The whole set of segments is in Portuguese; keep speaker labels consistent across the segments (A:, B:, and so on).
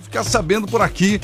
A: Ficar sabendo por aqui.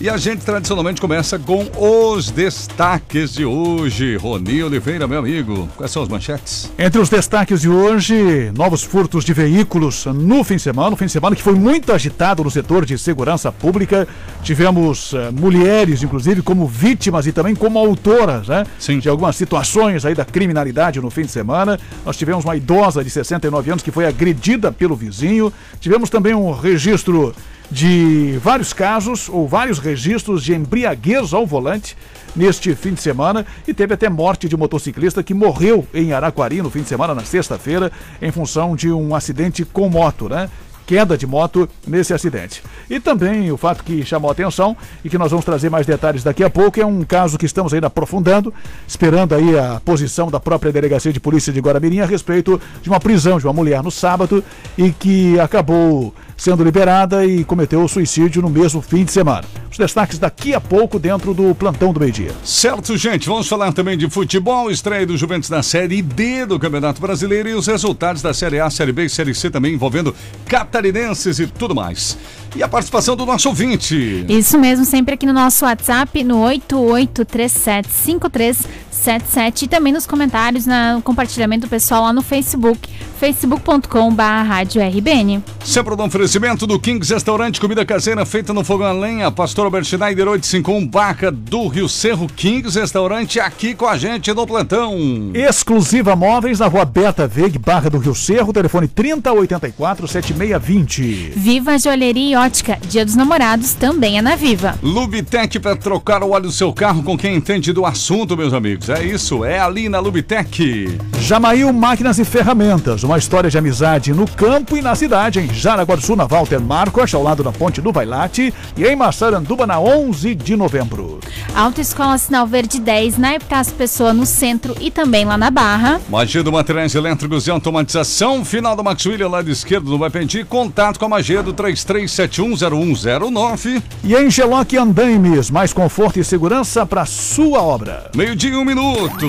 A: E a gente tradicionalmente começa com os destaques de hoje. Roni Oliveira, meu amigo, quais são as manchetes?
B: Entre os destaques de hoje, novos furtos de veículos no fim de semana. Fim de semana que foi muito agitado no setor de segurança pública. Tivemos uh, mulheres, inclusive, como vítimas e também como autoras né,
A: Sim.
B: de algumas situações aí da criminalidade no fim de semana. Nós tivemos uma idosa de 69 anos que foi agredida pelo vizinho. Tivemos também um registro de vários casos ou vários registros de embriaguez ao volante neste fim de semana e teve até morte de motociclista que morreu em Araquari no fim de semana, na sexta-feira, em função de um acidente com moto, né? Queda de moto nesse acidente. E também o fato que chamou a atenção e que nós vamos trazer mais detalhes daqui a pouco é um caso que estamos ainda aprofundando, esperando aí a posição da própria Delegacia de Polícia de Guaramirim a respeito de uma prisão de uma mulher no sábado e que acabou sendo liberada e cometeu suicídio no mesmo fim de semana. Os destaques daqui a pouco dentro do plantão do meio-dia.
A: Certo, gente, vamos falar também de futebol, estreia do Juventus na Série D do Campeonato Brasileiro e os resultados da Série A, Série B e Série C também envolvendo catarinenses e tudo mais. E a participação do nosso ouvinte.
C: Isso mesmo, sempre aqui no nosso WhatsApp, no 88375377 e também nos comentários, no compartilhamento do pessoal lá no Facebook, facebook.com.br.
A: Sempre no oferecimento do Kings Restaurante, comida caseira feita no fogão a lenha, Pastor Albert Schneider 851 Baca do Rio Cerro, Kings Restaurante aqui com a gente no plantão.
B: Exclusiva Móveis na rua Beta Veg, Barra do Rio Cerro, telefone 3084 7620.
C: Viva Joalheria Ótica. Dia dos Namorados também é na Viva.
A: Lubitec para trocar o óleo do seu carro com quem entende do assunto, meus amigos. É isso, é ali na Lubitec.
B: Jamail Máquinas e Ferramentas. Uma história de amizade no campo e na cidade. Em Jaraguá do Sul, na Walter Marcos, ao lado da Ponte do Bailate. E em Massaranduba, na 11 de novembro.
C: Autoescola Sinal Verde 10, na Epitácio Pessoa, no centro e também lá na Barra.
A: Magido Materiais Elétricos e Automatização. Final do Max William, lado esquerdo do Vai Pendi. Contato com a Magedo 337. 991710109.
B: E Engeloc andames mais conforto e segurança para sua obra.
A: Meio-dia um minuto.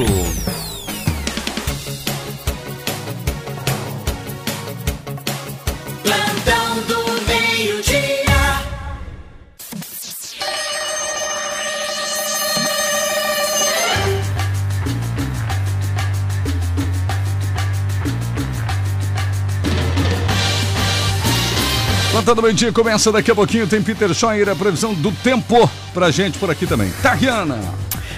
D: Plantão do meio-dia
A: começa daqui a pouquinho. Tem Peter Scheuer, a previsão do tempo pra gente por aqui também. Tariana.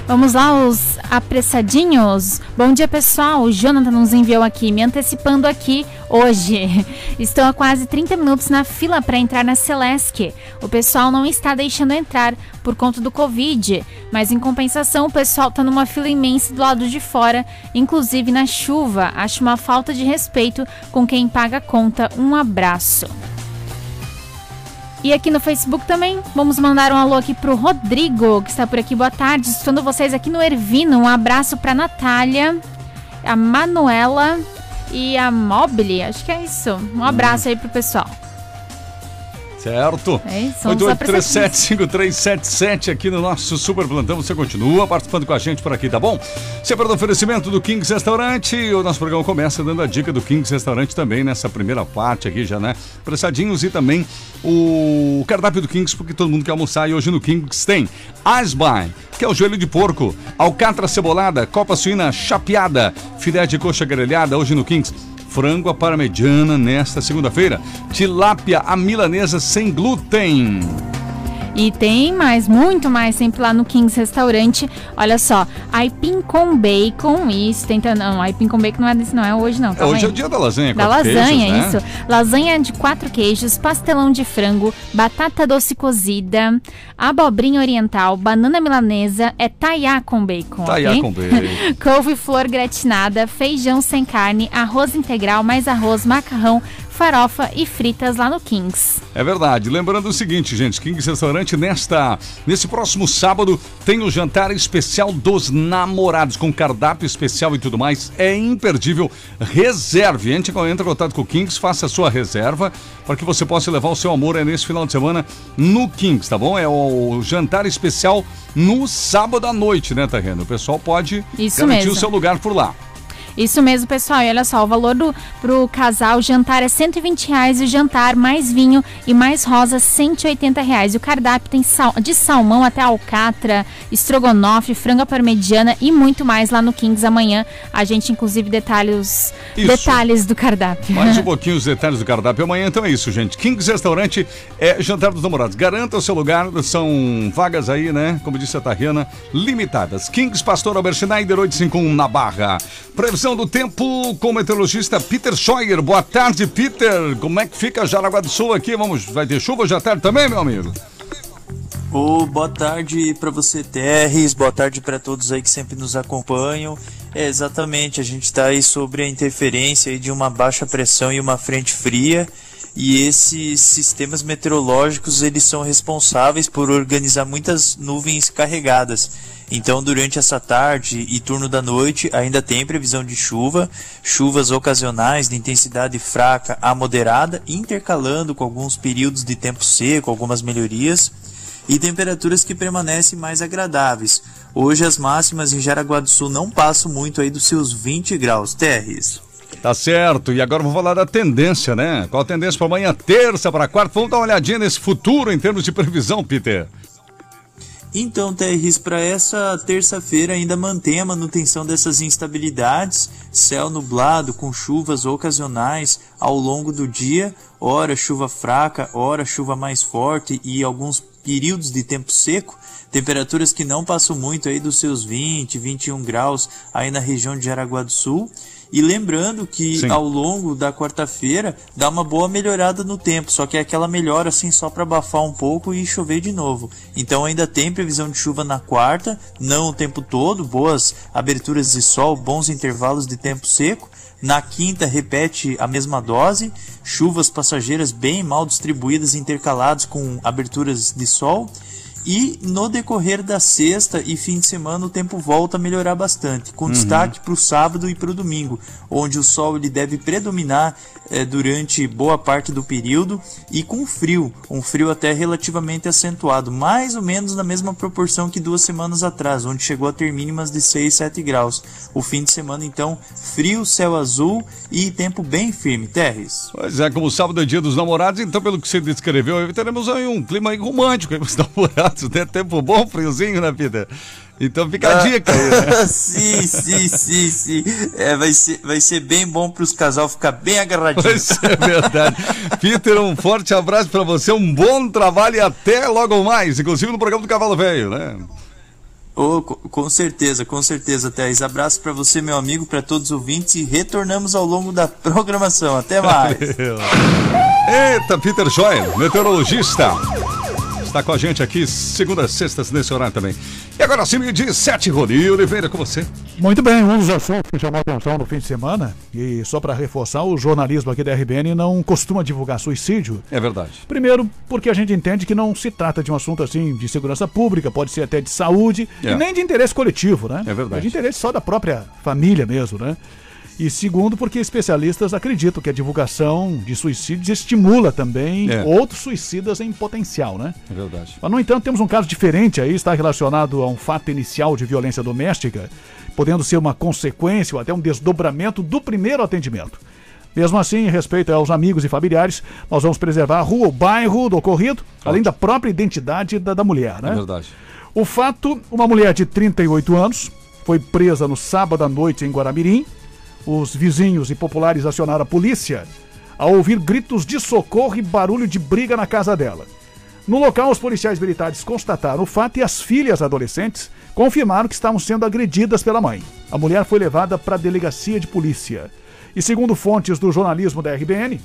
C: Vamos lá, os apressadinhos. Bom dia, pessoal. O Jonathan nos enviou aqui, me antecipando aqui hoje. Estou há quase 30 minutos na fila para entrar na Celesc. O pessoal não está deixando entrar por conta do Covid, mas em compensação o pessoal está numa fila imensa do lado de fora, inclusive na chuva. Acho uma falta de respeito com quem paga a conta. Um abraço. E aqui no Facebook também, vamos mandar um alô aqui pro Rodrigo, que está por aqui. Boa tarde, escutando vocês aqui no Ervino. Um abraço pra Natália, a Manuela e a Mobile. Acho que é isso. Um abraço aí pro pessoal.
A: Certo.
C: É isso, vamos lá pra
A: 88375377 aqui no nosso Super Plantão. Você continua participando com a gente por aqui, tá bom? Sempre no oferecimento do Kings Restaurante. O nosso programa começa dando a dica do Kings Restaurante também nessa primeira parte aqui já, né? Pressadinhos e também o cardápio do Kings, porque todo mundo quer almoçar. E hoje no Kings tem Asbai, que é o joelho de porco, alcatra cebolada, copa suína chapeada, filé de coxa grelhada. Hoje no Kings frango à parmegiana nesta segunda-feira. Tilápia à milanesa sem glúten.
C: E tem mais, muito mais, sempre lá no Kings Restaurante. Olha só, aipim com bacon. Isso, tenta. Não, aipim com bacon não é desse, não é hoje, não.
A: É,
C: calma
A: hoje é o dia da lasanha,
C: Da lasanha,
A: queijos, né?
C: isso. Lasanha de quatro queijos, pastelão de frango, batata doce cozida, abobrinha oriental, banana milanesa, é taiá com bacon,
A: Taiá
C: ok?
A: com bacon.
C: Couve-flor gratinada, feijão sem carne, arroz integral, mais arroz, macarrão, farofa e fritas lá no Kings.
A: É verdade. Lembrando o seguinte, gente, Kings Restaurante nesta nesse próximo sábado tem o jantar especial dos namorados com cardápio especial e tudo mais. É imperdível. Reserve, entre, entre em contato com o Kings, faça a sua reserva para que você possa levar o seu amor é nesse final de semana no Kings, tá bom? É o jantar especial no sábado à noite, né, Terreno? O pessoal pode
C: Isso
A: garantir
C: mesmo.
A: o seu lugar por lá.
C: Isso mesmo, pessoal. E olha só, o valor do pro casal jantar é 120 reais e o jantar mais vinho e mais rosa 180 reais. E o cardápio tem sal, de salmão até alcatra, estrogonofe, franga parmegiana e muito mais lá no Kings amanhã. A gente inclusive detalha os
A: Isso.
C: detalhes do cardápio.
A: Mais um pouquinho os detalhes do cardápio amanhã, então é isso, gente. Kings Restaurante é jantar dos namorados. Garanta o seu lugar, são vagas aí, né? Como disse a Tariana, limitadas. Kings Pastor Albert Schneider 851 na Barra. Previsão do tempo com o meteorologista Peter Scheuer. Boa tarde, Peter. Como é que fica Jaraguá do Sul aqui? Vamos, vai ter chuva à tarde também, meu amigo?
E: Ô, boa tarde para você, Terres. Boa tarde para todos aí que sempre nos acompanham. É, exatamente, a gente está aí sobre a interferência de uma baixa pressão e uma frente fria. E esses sistemas meteorológicos eles são responsáveis por organizar muitas nuvens carregadas. Então, durante essa tarde e turno da noite, ainda tem previsão de chuva, chuvas ocasionais de intensidade fraca a moderada, intercalando com alguns períodos de tempo seco, algumas melhorias e temperaturas que permanecem mais agradáveis. Hoje as máximas em Jaraguá do Sul não passam muito aí dos seus 20 graus. Terres.
A: Tá certo. E agora vamos falar da tendência, né? Qual a tendência para amanhã, terça, para quarta? Vamos dar uma olhadinha nesse futuro em termos de previsão, Peter.
E: Então, Terris, para essa terça-feira ainda mantém a manutenção dessas instabilidades, céu nublado com chuvas ocasionais ao longo do dia, ora chuva fraca, ora chuva mais forte e alguns períodos de tempo seco, temperaturas que não passam muito aí dos seus 20, 21 graus aí na região de Jaraguá do Sul. E lembrando que
A: Sim.
E: ao longo da quarta-feira dá uma boa melhorada no tempo, só que é aquela melhora assim só para abafar um pouco e chover de novo. Então ainda tem previsão de chuva na quarta, não o tempo todo, boas aberturas de sol, bons intervalos de tempo seco. Na quinta repete a mesma dose, chuvas passageiras bem mal distribuídas, intercaladas com aberturas de sol. E no decorrer da sexta e fim de semana o tempo volta a melhorar bastante, com destaque para o sábado e para o domingo, onde o sol ele deve predominar eh, durante boa parte do período e com frio, um frio até relativamente acentuado, mais ou menos na mesma proporção que duas semanas atrás, onde chegou a ter mínimas de 6, 7 graus. O fim de semana então frio, céu azul e tempo bem firme. Terres.
A: Pois é, como sábado é dia dos namorados, então pelo que você descreveu, teremos aí um clima aí romântico aí pros namorados, né? Tempo bom, friozinho, né, Peter? Então fica a dica aí, né?
E: sim, sim, sim, sim. É, vai, ser, vai ser bem bom para os casal ficar bem agarradinhos.
A: Isso é verdade. Peter, um forte abraço pra você, um bom trabalho e até logo mais, inclusive no programa do Cavalo Velho, né?
E: Oh, co- com certeza, com certeza, Thais. Abraço para você, meu amigo, para todos os ouvintes e retornamos ao longo da programação. Até mais.
A: Eita, Peter Joel, meteorologista. Está com a gente aqui, segunda, sextas, nesse horário também. E agora sim, meio dia sete, Rony Oliveira, com você.
B: Muito bem, um dos assuntos que chamou a atenção no fim de semana, e só para reforçar, o jornalismo aqui da RBN não costuma divulgar suicídio.
A: É verdade.
B: Primeiro, porque a gente entende que não se trata de um assunto assim de segurança pública, pode ser até de saúde,
A: É.
B: e nem de interesse coletivo, né?
A: É verdade.
B: É de interesse só da própria família mesmo, né? E segundo, porque especialistas acreditam que a divulgação de suicídios estimula também
A: É.
B: outros suicidas em potencial, né?
A: É verdade.
B: Mas, no entanto, temos um caso diferente aí, está relacionado a um fato inicial de violência doméstica, podendo ser uma consequência ou até um desdobramento do primeiro atendimento. Mesmo assim, em respeito aos amigos e familiares, nós vamos preservar a rua, o bairro do ocorrido, além da própria identidade da, da mulher, né?
A: É verdade.
B: O fato, uma mulher de 38 anos foi presa no sábado à noite em Guaramirim. Os vizinhos e populares acionaram a polícia ao ouvir gritos de socorro e barulho de briga na casa dela. No local, os policiais militares constataram o fato e as filhas adolescentes confirmaram que estavam sendo agredidas pela mãe. A mulher foi levada para a delegacia de polícia. E segundo fontes do jornalismo da RBN,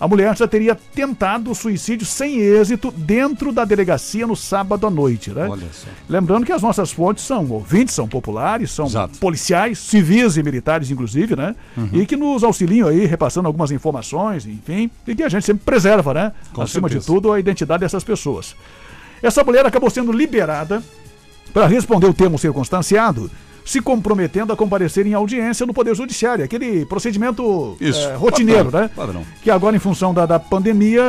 B: a mulher já teria tentado o suicídio sem êxito dentro da delegacia no sábado à noite, né?
A: Olha só.
B: Lembrando que as nossas fontes são ouvintes, são populares, são
A: Exato.
B: policiais, civis e militares, inclusive, né? E que nos auxiliam aí, repassando algumas informações, enfim, e que a gente sempre preserva, né?
A: Com
B: Acima de
A: certeza.
B: tudo, a identidade dessas pessoas. Essa mulher acabou sendo liberada para responder o termo circunstanciado se comprometendo a comparecer em audiência no Poder Judiciário. Aquele procedimento
A: Isso.
B: é, rotineiro,
A: Padrão,
B: né?
A: padrão.
B: Que agora, em função da, da pandemia,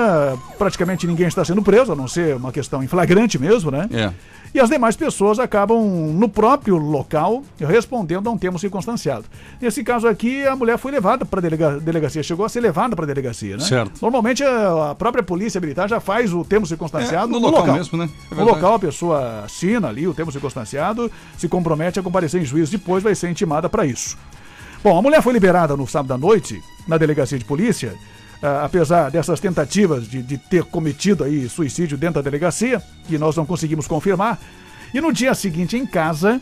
B: praticamente ninguém está sendo preso, a não ser uma questão em flagrante mesmo, né?
A: É.
B: E as demais pessoas acabam no próprio local respondendo a um termo circunstanciado. Nesse caso aqui, a mulher foi levada para a delega delegacia, chegou a ser levada para a delegacia, né?
A: Certo.
B: Normalmente a, própria polícia militar já faz o termo circunstanciado
A: É, no local mesmo, né? É
B: no local a pessoa assina ali o termo circunstanciado, se compromete a comparecer em juízo depois, vai ser intimada para isso. Bom, a mulher foi liberada no sábado à noite na delegacia de polícia, ah, apesar dessas tentativas de, de ter cometido aí suicídio dentro da delegacia, que nós não conseguimos confirmar. E no dia seguinte, em casa,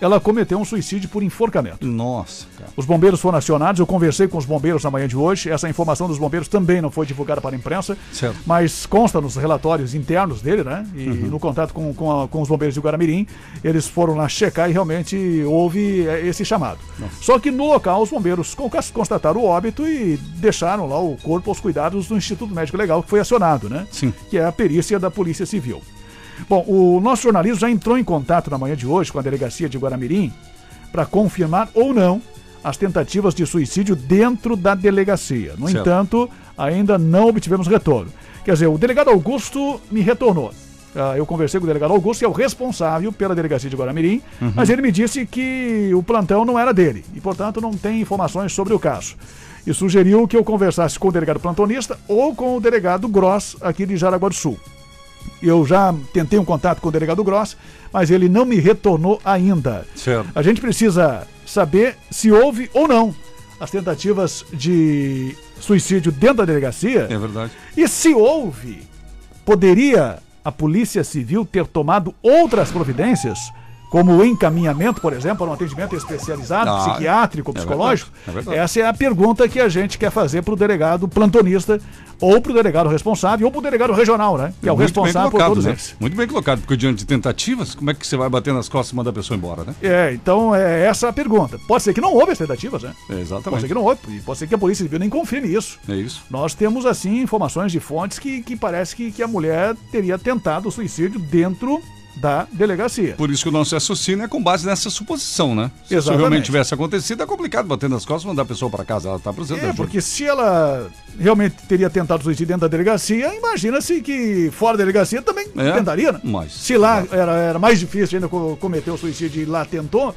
B: ela cometeu um suicídio por enforcamento.
A: Nossa, cara.
B: Os bombeiros foram acionados, eu conversei com os bombeiros na manhã de hoje. Essa informação dos bombeiros também não foi divulgada para a imprensa,
A: Certo.
B: mas consta nos relatórios internos dele, né? E
A: Uhum.
B: no contato com, com, a- com os bombeiros de Guaramirim, eles foram lá checar e realmente houve eh, esse chamado. Só que no local os bombeiros con- constataram o óbito e deixaram lá o corpo aos cuidados do Instituto Médico Legal, que foi acionado, né?
A: Sim.
B: Que é a perícia da Polícia Civil. Bom, o nosso jornalismo já entrou em contato na manhã de hoje com a delegacia de Guaramirim para confirmar ou não as tentativas de suicídio dentro da delegacia. No
A: Certo.
B: entanto, ainda não obtivemos retorno. Quer dizer, o delegado Augusto me retornou. Ah, eu conversei com o delegado Augusto, que é o responsável pela delegacia de Guaramirim, mas ele me disse que o plantão não era dele e, portanto, não tem informações sobre o caso. E sugeriu que eu conversasse com o delegado plantonista ou com o delegado Gross aqui de Jaraguá do Sul. Eu já tentei um contato com o delegado Gross, mas ele não me retornou ainda.
A: Certo.
B: A gente precisa saber se houve ou não as tentativas de suicídio dentro da delegacia.
A: É verdade.
B: E se houve, poderia a Polícia Civil ter tomado outras providências, como o encaminhamento, por exemplo, para um atendimento especializado, psiquiátrico,
A: é
B: psicológico?
A: verdade, é verdade.
B: Essa é a pergunta que a gente quer fazer para o delegado plantonista, ou para o delegado responsável, ou para o delegado regional, né? Que é o
A: Muito
B: responsável por
A: colocado,
B: todos
A: né?
B: eles.
A: Muito bem colocado, porque diante de tentativas, como é que você vai bater nas costas e mandar a pessoa embora, né?
B: É, então é essa a pergunta. Pode ser que não houve as tentativas, né?
A: É,
B: Pode
A: exatamente.
B: ser que não houve, e pode ser que a Polícia Civil nem confirme isso.
A: É isso.
B: Nós temos, assim, informações de fontes que, que parece que, que a mulher teria tentado o suicídio dentro da delegacia.
A: Por isso que o nosso raciocínio é com base nessa suposição, né? Se isso
B: Exatamente.
A: realmente tivesse acontecido, é complicado bater nas costas e mandar a pessoa para casa. Ela está precisando de
B: É, porque se ela realmente teria tentado suicídio dentro da delegacia, imagina-se que fora da delegacia também
A: É,
B: tentaria, né?
A: mas-
B: Se lá era, era mais difícil ainda co- cometer o suicídio e lá tentou,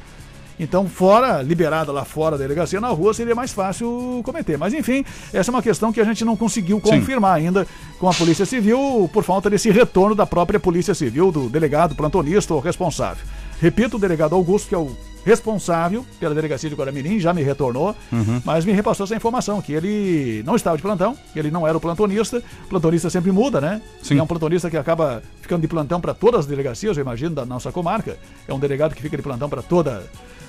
B: então fora, liberada lá fora da delegacia, na rua seria mais fácil cometer. Mas enfim, essa é uma questão que a gente não conseguiu
A: Sim.
B: confirmar ainda com a Polícia Civil por falta desse retorno da própria Polícia Civil, do delegado, plantonista ou responsável. Repito, o delegado Augusto, que é o responsável pela delegacia de Guaramirim, já me retornou, mas me repassou essa informação, que ele não estava de plantão, ele não era o plantonista. O plantonista sempre muda, né?
A: Sim.
B: É um plantonista que acaba ficando de plantão para todas as delegacias, eu imagino, da nossa comarca. É um delegado que fica de plantão para todas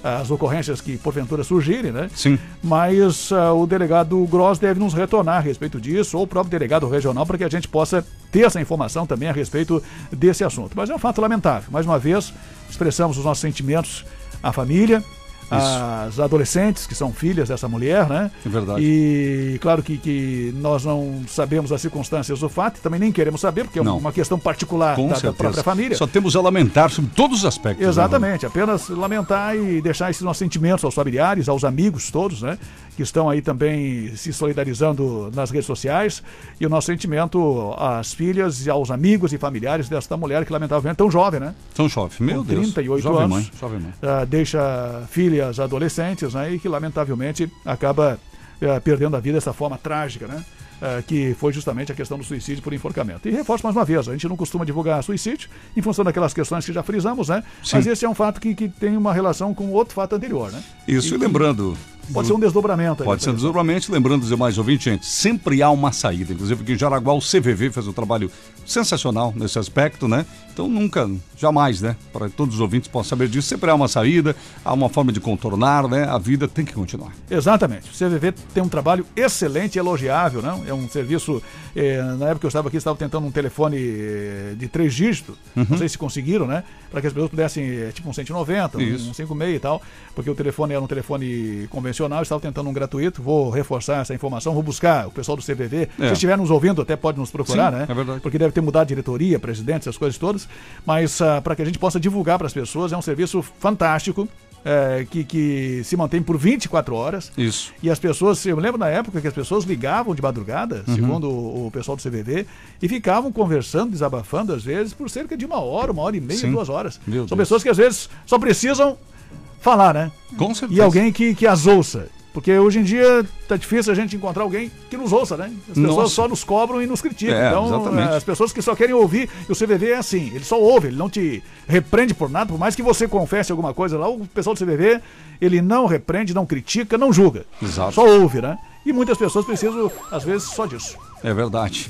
B: as ocorrências que porventura surgirem, né?
A: Sim.
B: Mas ah, o delegado Gross deve nos retornar a respeito disso, ou o próprio delegado regional, para que a gente possa ter essa informação também a respeito desse assunto. Mas é um fato lamentável. Mais uma vez, expressamos os nossos sentimentos à família, às adolescentes que são filhas dessa mulher, né?
A: É verdade.
B: E claro que, que nós não sabemos as circunstâncias do fato, e também nem queremos saber, porque é
A: Não.
B: uma questão particular da, da própria família.
A: Só temos a lamentar sobre todos os aspectos. né,
B: Exatamente, apenas lamentar e deixar esses nossos sentimentos aos familiares, aos amigos todos, né? Que estão aí também se solidarizando nas redes sociais. E o nosso sentimento às filhas e aos amigos e familiares desta mulher que lamentavelmente é tão jovem, né?
A: São chove. Meu
B: Com
A: Deus.
B: 38
A: jovem
B: anos.
A: Mãe, jovem mãe.
B: Ah, deixa filhas adolescentes, né? E que lamentavelmente acaba eh, perdendo a vida dessa forma trágica, né? Ah, que foi justamente a questão do suicídio por enforcamento. E reforço mais uma vez, a gente não costuma divulgar suicídio em função daquelas questões que já frisamos, né?
A: Sim.
B: Mas esse é um fato que, que tem uma relação com outro fato anterior, né?
A: Isso, e lembrando.
B: Pode ser um desdobramento.
A: Pode ser um desdobramento, lembrando os demais ouvintes, gente, sempre há uma saída. Inclusive aqui em Jaraguá, o CVV fez um trabalho sensacional nesse aspecto, né? Então nunca, jamais, né? Para todos os ouvintes possam saber disso, sempre há uma saída, há uma forma de contornar, né? A vida tem que continuar.
B: Exatamente. O CVV tem um trabalho excelente elogiável, não? É um serviço. eh, na época que eu estava aqui, estava tentando um telefone eh, de três dígitos.
A: Uhum.
B: Não sei se conseguiram, né? Para que as pessoas pudessem, eh, tipo um 190,
A: Isso.
B: um 56 e tal. Porque o telefone era um telefone convencional, eu estava tentando um gratuito. Vou reforçar essa informação, vou buscar o pessoal do CVV.
A: É.
B: Se estiver nos ouvindo, até pode nos procurar,
A: Sim,
B: né?
A: é verdade.
B: Porque deve ter mudado a diretoria, presidente, essas coisas todas. Mas para que a gente possa divulgar para as pessoas, é um serviço fantástico é, que, que se mantém por 24 horas.
A: Isso.
B: E as pessoas, eu lembro na época que as pessoas ligavam de madrugada,
A: Uhum.
B: segundo o, o pessoal do CVV, e ficavam conversando, desabafando, às vezes, por cerca de uma hora, uma hora e meia,
A: Sim.
B: duas horas.
A: Meu
B: São
A: Deus.
B: pessoas que às vezes só precisam falar, né?
A: Com certeza.
B: E alguém que, que as ouça. Porque hoje em dia tá difícil a gente encontrar alguém que nos ouça, né? As pessoas
A: Nossa.
B: só nos cobram e nos criticam.
A: É,
B: então,
A: exatamente.
B: eh, as pessoas que só querem ouvir, e o CVV é assim, ele só ouve, ele não te repreende por nada, por mais que você confesse alguma coisa lá, o pessoal do CVV, ele não repreende, não critica, não julga.
A: Exato.
B: Só ouve, né? E muitas pessoas precisam, às vezes, só disso.
A: É verdade.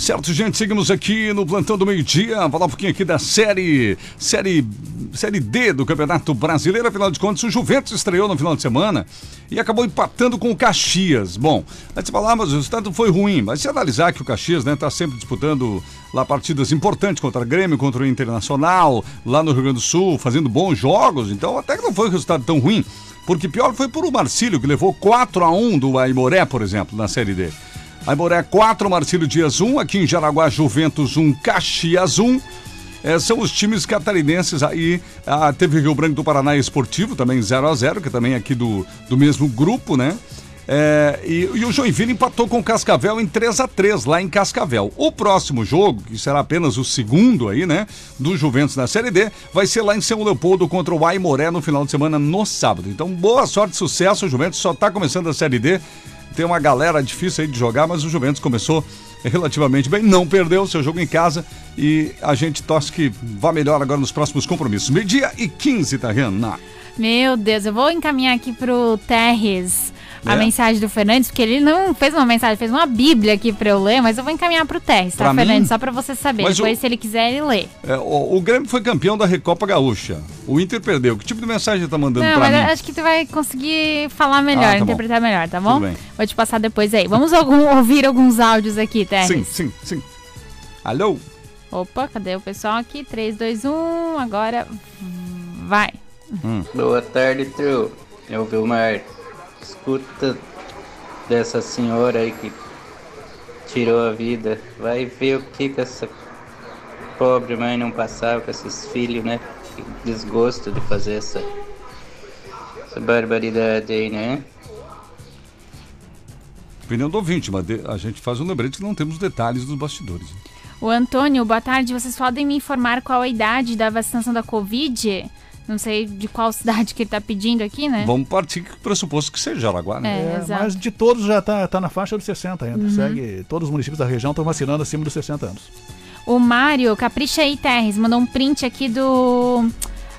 A: Certo, gente, seguimos aqui no Plantão do Meio-Dia, falar um pouquinho aqui da série, série, série D do Campeonato Brasileiro. Afinal de contas, o Juventus estreou no final de semana e acabou empatando com o Caxias. Bom, antes de falar, mas o resultado foi ruim, mas se analisar que o Caxias está sempre disputando lá partidas importantes contra o Grêmio, contra o Internacional, lá no Rio Grande do Sul, fazendo bons jogos, então até que não foi um resultado tão ruim. Porque pior foi por o Marcílio, que levou 4 a 1 do Aimoré, por exemplo, na Série D. Aimoré 4, Marcílio Dias 1, aqui em Jaraguá, Juventus 1, Caxias 1. É, são os times catarinenses aí. Ah, teve Rio Branco do Paraná Esportivo, também 0 a 0 que é também aqui do, do mesmo grupo, né? É, e, e o Joinville empatou com o Cascavel em 3 a 3 lá em Cascavel. O próximo jogo, que será apenas o segundo aí, né, do Juventus na Série D, vai ser lá em São Leopoldo contra o Aimoré no final de semana no sábado. Então, boa sorte, sucesso. O Juventus só está começando a Série D. Tem uma galera difícil aí de jogar, mas o Juventus começou relativamente bem, não perdeu seu jogo em casa e a gente torce que vá melhor agora nos próximos compromissos. Meio-dia e 15, tá, Renan?
C: Meu Deus, eu vou encaminhar aqui pro Terres a
A: É?
C: mensagem do Fernandes, porque ele não fez uma mensagem, fez uma bíblia aqui pra eu ler, mas eu vou encaminhar pro Terres, tá,
A: Pra mim?
C: Fernandes? Só pra você saber.
A: Mas
C: Depois,
A: o-
C: se ele quiser, ele lê.
A: É, o, o Grêmio foi campeão da Recopa Gaúcha. O Inter perdeu. Que tipo de mensagem tá mandando
C: Não,
A: pra
C: mas
A: mim?
C: eu acho que tu vai conseguir falar melhor,
A: Ah, tá bom.
C: interpretar melhor, tá bom?
A: Tudo bem.
C: Vou te passar depois aí. Vamos algum- ouvir alguns áudios aqui, Terres.
A: Sim, sim, sim. Alô?
C: Opa, cadê o pessoal aqui? 3, 2, 1, agora vai.
F: Boa tarde, trio. É o Vilmar. Escuta dessa senhora aí que tirou a vida. Vai ver o que que essa pobre mãe não passava com esses filhos, né? Que desgosto de fazer essa, essa barbaridade aí, né?
A: Opinião do ouvinte, mas a gente faz um lembrete que não temos detalhes dos bastidores.
C: O Antônio, boa tarde. Vocês podem me informar qual a idade da vacinação da Covid? Não sei de qual cidade que ele tá pedindo aqui, né?
A: Vamos partir do pressuposto que seja Jaraguá, né?
C: É,
B: É,
C: exato.
B: mas de todos já tá, tá na faixa dos 60 ainda.
C: Uhum.
B: Segue, todos os municípios da região estão vacinando acima dos 60 anos.
C: O Mário, Capricha aí, Terres, mandou um print aqui do.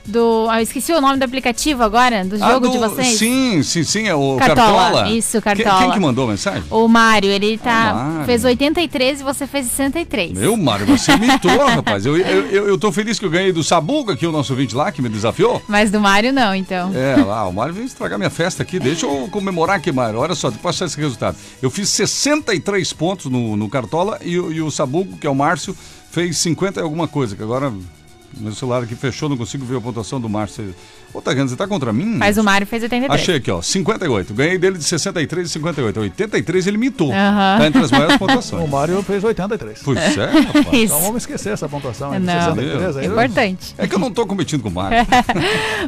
C: Do. Ah, eu esqueci o nome do aplicativo agora, do
A: Ah,
C: jogo
A: do-
C: de vocês.
A: Sim, sim, sim, é o
C: Cartola,
A: Cartola.
C: isso,
A: Quem-
C: Cartola.
A: Quem, que mandou a mensagem?
C: O Mário, ele tá.
A: O Mário.
C: Fez 83 e você fez 63.
A: Meu, Mário, você imitou, rapaz. Eu, eu, eu, eu tô feliz que eu ganhei do Sabuga, aqui o nosso ouvinte lá, que me desafiou.
C: Mas do Mário não, então.
A: É, lá, o Mário veio estragar minha festa aqui. Deixa eu comemorar aqui, Mário. Olha só, depois passar esse resultado. Eu fiz 63 pontos no, no Cartola e, o- e o Sabugo, que é o Márcio, fez 50 e alguma coisa, que agora meu celular aqui fechou, não consigo ver a pontuação do Márcio. Ô, Tagano, você tá contra mim?
C: Mas o Mário fez 83.
A: Achei aqui, ó, 58. Ganhei dele de 63 e 58. 83 ele mitou. Tá entre as maiores
B: O
A: pontuações.
B: Mário fez 83.
A: Pois é, rapaz.
C: Isso.
B: Então vamos esquecer essa pontuação aí de
C: Não.
B: 63 aí.
C: Importante.
A: É que eu não tô competindo com o Mário.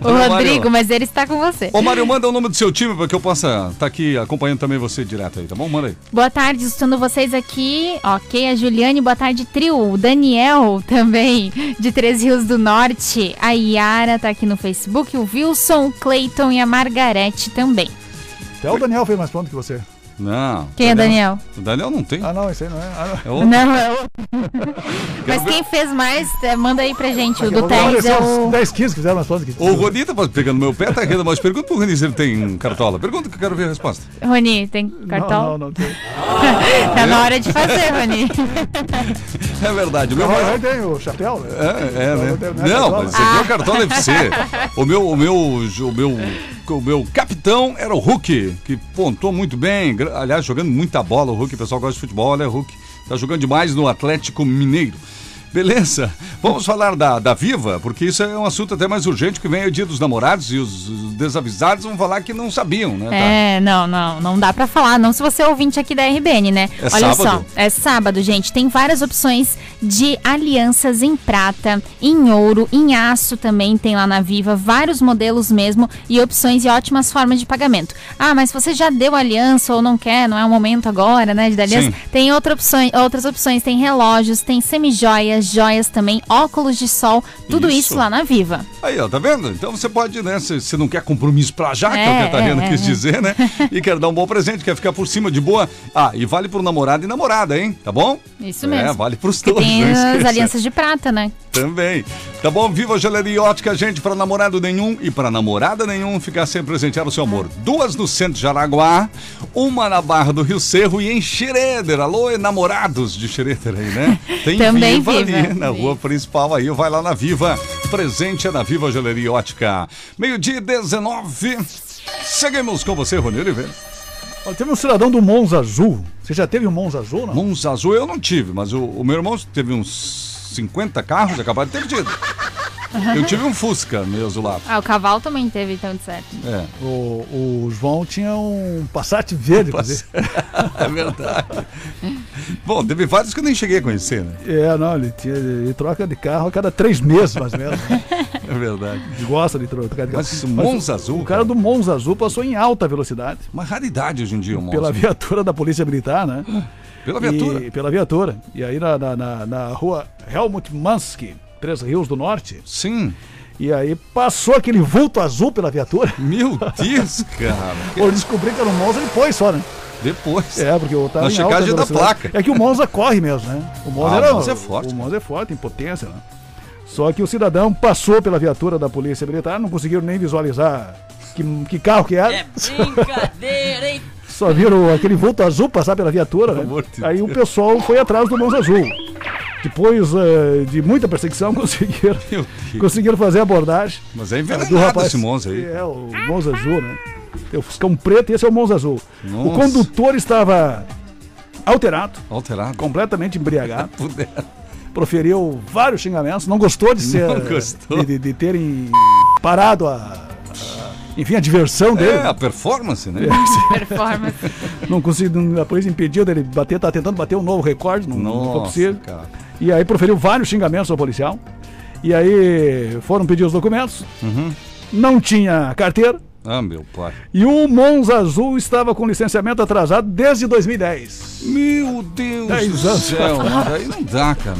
C: O
A: Ô, Mário.
C: Rodrigo, mas ele está com você.
A: Ô, Mário, manda o nome do seu time para que eu possa estar aqui acompanhando também você direto aí, tá bom? Manda aí.
C: Boa tarde, escutando vocês aqui. Ok, a Juliane, boa tarde, trio. O Daniel também, de Três Rios do Norte. A Yara tá aqui no Facebook. O Wilson, o Cleiton e a Margarete também.
B: Até o Daniel fez mais ponto que você.
A: Não.
C: Quem é Daniel?
A: O Daniel não tem.
B: Ah, não, esse aí não é. Ah,
A: É o...
C: Não, é outro. Mas quem fez mais, é, manda aí pra gente. O do Terres é o.
B: 10, 15 que fizeram pontos que
A: O Roni tá pegando meu pé, tá rindo, mas pergunta pro Roni se ele tem cartola. Pergunta que eu quero ver a resposta.
C: Rony, tem
B: Não,
C: cartão?
B: não, não tem.
C: Tá na hora de fazer, Rony.
A: É verdade. O meu
B: Não, aí tem o chapéu. né?
A: É, é,
B: Não,
A: né?
B: não tem- não é
A: Não,
B: cartola.
A: mas você viu o cartola FC. O meu, o meu, o meu, o meu capitão era o Hulk, que pontou muito bem. Aliás, jogando muita bola. O Hulk, o pessoal gosta de futebol, né? O Hulk tá jogando demais no Atlético Mineiro. Beleza? Vamos falar da, da Viva, porque isso é um assunto até mais urgente, que vem o dia dos namorados e os, os desavisados vão falar que não sabiam, né? tá?
C: É, não, não, não dá pra falar, não se você é ouvinte aqui da RBN, né?
A: É
C: Olha
A: sábado?
C: só, é sábado, gente. Tem várias opções de alianças em prata, em ouro, em aço também tem lá na Viva, vários modelos mesmo e opções e ótimas formas de pagamento. Ah, mas se você já deu aliança ou não quer, não é o momento agora, né, de dar aliança,
A: Sim.
C: tem outra opções, outras opções, tem relógios, tem semijoias, joias também, óculos de sol, tudo isso,
A: Isso.
C: lá na Viva.
A: Aí, ó, tá vendo? Então você pode, né? Se você não quer compromisso pra já, que é o que
C: É,
A: a Tariana
C: é,
A: quis
C: é.
A: dizer, né? E quer dar um bom presente, quer ficar por cima de boa. Ah, e vale pro namorado e namorada, hein? Tá bom?
C: Isso
A: É,
C: mesmo.
A: vale pros
C: Porque
A: dois,
C: tem as alianças de prata, né?
A: Também. Tá bom? Viva a Gelaria Ótica, gente, para namorado nenhum e para namorada nenhum ficar sem presentear o seu amor. Duas no centro de Jaraguá, uma na Barra do Rio Cerro e em Xereder. Alô, enamorados de Xereder aí, né? Tem
C: Também
A: Viva,
C: Viva.
A: Ali na rua principal aí, vai lá na Viva. Presente é na Viva Gelaria Ótica. Meio-dia e 19. Seguimos com você, Rony Oliveira.
B: Olha, teve um cidadão do Monza Azul. Você já teve um Monza Azul, não?
A: Monza Azul eu não tive, mas o, o meu irmão teve uns 50 carros, acabado de ter tido. Eu tive um Fusca meio azulado.
C: Ah, o cavalo também teve, então, de certo.
A: É.
B: O, o João tinha um Passat verde, inclusive.
A: É verdade. Bom, teve vários que eu nem cheguei a conhecer, né?
B: É, não, ele, tinha, ele troca de carro a cada três meses, mais ou menos. né?
A: É verdade.
B: Ele gosta de tro- trocar de carro.
A: Mas esse Monza Azul,
B: O cara do Monza Azul passou em alta velocidade
A: Uma raridade hoje em dia, o Monza.
B: pela viatura da Polícia Militar, né?
A: Pela viatura.
B: E, pela viatura. E aí na, na, na, na rua Helmut Mansky, Três Rios do Norte.
A: Sim.
B: E aí passou aquele vulto azul pela viatura.
A: Meu Deus, cara.
B: Por descobrir que era um Monza, pôs só, né?
A: Depois.
B: É, porque eu tava
A: Na
B: em
A: checagem da placa.
B: É que o Monza corre mesmo, né? O Monza,
A: Ah,
B: era,
A: o Monza é forte.
B: O Monza é forte, em potência, né? Só que o cidadão passou pela viatura da Polícia Militar, não conseguiram nem visualizar que, que carro que era.
G: É brincadeira, hein?
B: Só viram aquele vulto azul passar pela viatura, né?
A: amor de
B: Aí o pessoal foi atrás do Monza Azul. Depois eh, de muita perseguição, conseguiram, conseguiram fazer a abordagem.
A: Mas é
B: do
A: envenenado
B: rapaz.
A: esse Monza aí.
B: É, o Monza Azul, né? Tem o Fuscão preto e esse é o Monza Azul. O
A: Nossa.
B: condutor estava alterado,
A: Alterado.
B: completamente embriagado, proferiu vários xingamentos, não gostou de ser.
A: Não gostou.
B: De, de- de terem parado a- Enfim, a diversão dele.
A: É, a performance, né?
C: Performance.
B: Não conseguiu, a polícia impediu dele bater, tá tentando bater um novo recorde, não, não foi
A: Nossa,
B: possível.
A: cara.
B: E aí proferiu vários xingamentos ao policial. E aí foram pedir os documentos.
A: Uhum.
B: Não tinha carteira.
A: Ah, meu pai.
B: E o Monza Azul estava com licenciamento atrasado desde 2010.
A: Meu Deus
B: Dez
A: do
B: anos.
A: céu. Aí não dá, cara.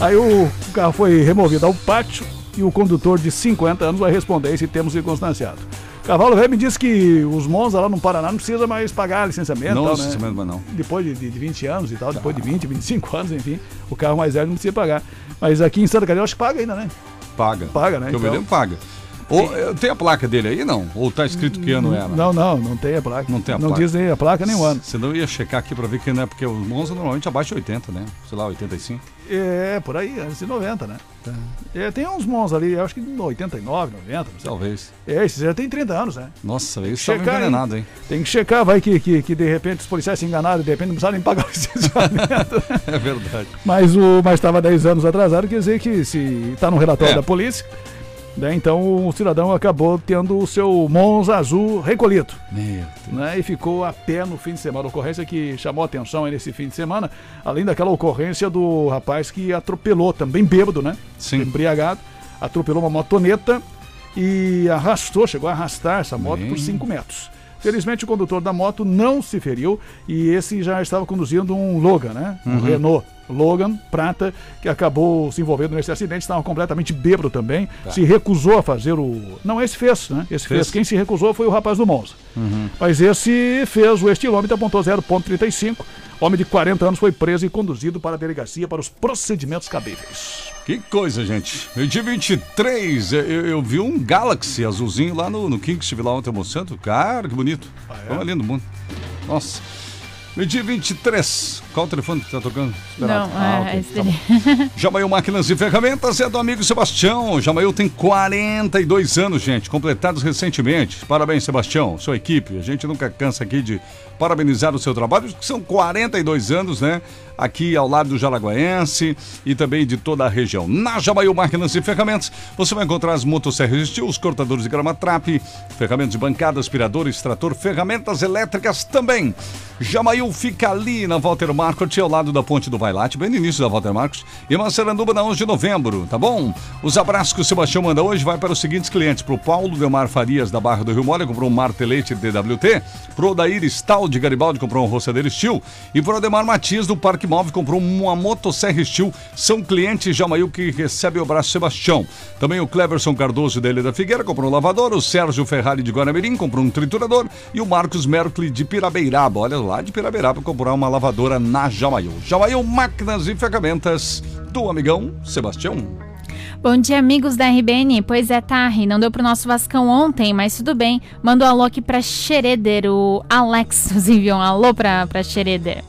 B: Aí o carro foi removido ao pátio e o condutor de 50 anos vai responder esse termo circunstanciado. Cavalo Velho me disse que os Monza lá no Paraná não precisa mais pagar licenciamento.
A: Não,
B: tal,
A: licenciamento, mas não.
B: Depois de, de, de 20 anos e tal, depois de 20, 25 anos, enfim, o carro mais velho não precisa pagar. Mas aqui em Santa Catarina eu acho que paga ainda, né?
A: Paga.
B: Paga, né,
A: Que eu me
B: então.
A: lembro, paga. Ou, eh, tem a placa dele aí, não? Ou tá escrito que ano era?
B: Não, não, não tem a placa.
A: Não tem a
B: Não
A: placa.
B: diz nem a placa nem o ano.
A: Senão eu ia checar aqui pra ver que não é, porque o Monza normalmente abaixo de 80, né? Sei lá, 85.
B: É, por aí, antes de 90, né? É, tem uns Monza ali, acho que 89, 90, não sei.
A: Talvez.
B: É, esses já tem 30 anos, né?
A: Nossa, isso
B: Checar,
A: envenenado, hein?
B: Tem que checar, vai que, que, que de repente os policiais se enganaram e de repente não precisaram nem pagar o licenciamento.
A: É verdade.
B: mas o mas estava 10 anos atrasado, quer dizer que se está no relatório
A: É.
B: da polícia, né, então o cidadão acabou tendo o seu Monza azul recolhido. Né, e ficou a pé no fim de semana. Ocorrência que chamou a atenção aí nesse fim de semana, além daquela ocorrência do rapaz que atropelou, também bêbado, né?
A: Sim.
B: Embriagado, atropelou uma motoneta e arrastou, chegou a arrastar essa moto
A: Bem.
B: por 5 metros. Felizmente o condutor da moto não se feriu e esse já estava conduzindo um Logan, né? Um Renault Logan prata que acabou se envolvendo nesse acidente, estava completamente bêbado também, se recusou a fazer o não esse fez, né? Esse fez.
A: Fez.
B: Quem se recusou foi o rapaz do Monza. Mas esse fez o estilômetro, apontou 0.35. Homem de 40 anos foi preso e conduzido para a delegacia para os procedimentos cabíveis.
A: Que coisa, gente. Eu dia 23, eu, eu vi um Galaxy azulzinho lá no, no King, lá ontem almoçando. Cara, que bonito.
B: Ah, é?
A: Foi uma linda mundo. Nossa. Meio-dia 23. Qual o telefone que tá tocando?
C: Não,
A: Ah,
C: é,
A: ok,
C: esse
A: tá. Jamail Máquinas e Ferramentas é do amigo Sebastião. Jamail tem 42 anos, gente, completados recentemente. Parabéns, Sebastião, sua equipe. A gente nunca cansa aqui de parabenizar o seu trabalho, que são 42 anos, né? Aqui ao lado do Jaraguaense e também de toda a região. Na Jamail Máquinas e Ferramentas, você vai encontrar as motosserras Steel, os cortadores de grama trap, ferramentas de bancada, aspirador, extrator, ferramentas elétricas também. Jamail fica ali na Walter Marcos, ao lado da Ponte do Vailate, bem no início da Walter Marcos, e Massaranduba na 11 de novembro, tá bom? Os abraços que o Sebastião manda hoje vai para os seguintes clientes: pro Paulo Delmar Farias, da Barra do Rio Mole, comprou um martelete DWT, pro Odair Stal de Garibaldi, comprou um roçadeiro Steel, e pro Ademar Matias, do Parque Móvel, comprou uma motosserra Steel. São clientes Jamail que recebe o abraço Sebastião. Também o Cleverson Cardoso Ilha da Figueira comprou um lavador, o Sérgio Ferrari de Guaramirim comprou um triturador e o Marcos Merkley de Pirabeiraba, olha lá de Pirabeiraba, comprou uma lavadora na Jamail. Jamail Máquinas e Ferramentas do amigão Sebastião.
C: Bom dia, amigos da RBN. Pois é, Tarri, não deu pro nosso Vascão ontem, mas tudo bem. Manda um alô aqui pra Xereder. O Alex nos enviou um alô pra, pra Xereder.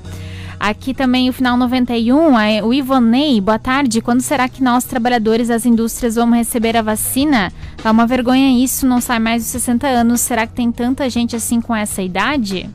C: Aqui também o final 91, a- o Ivonei, boa tarde. Quando será que nós, trabalhadores das indústrias, vamos receber a vacina? Tá uma vergonha isso, não sai mais dos 60 anos. Será que tem tanta gente assim com essa idade?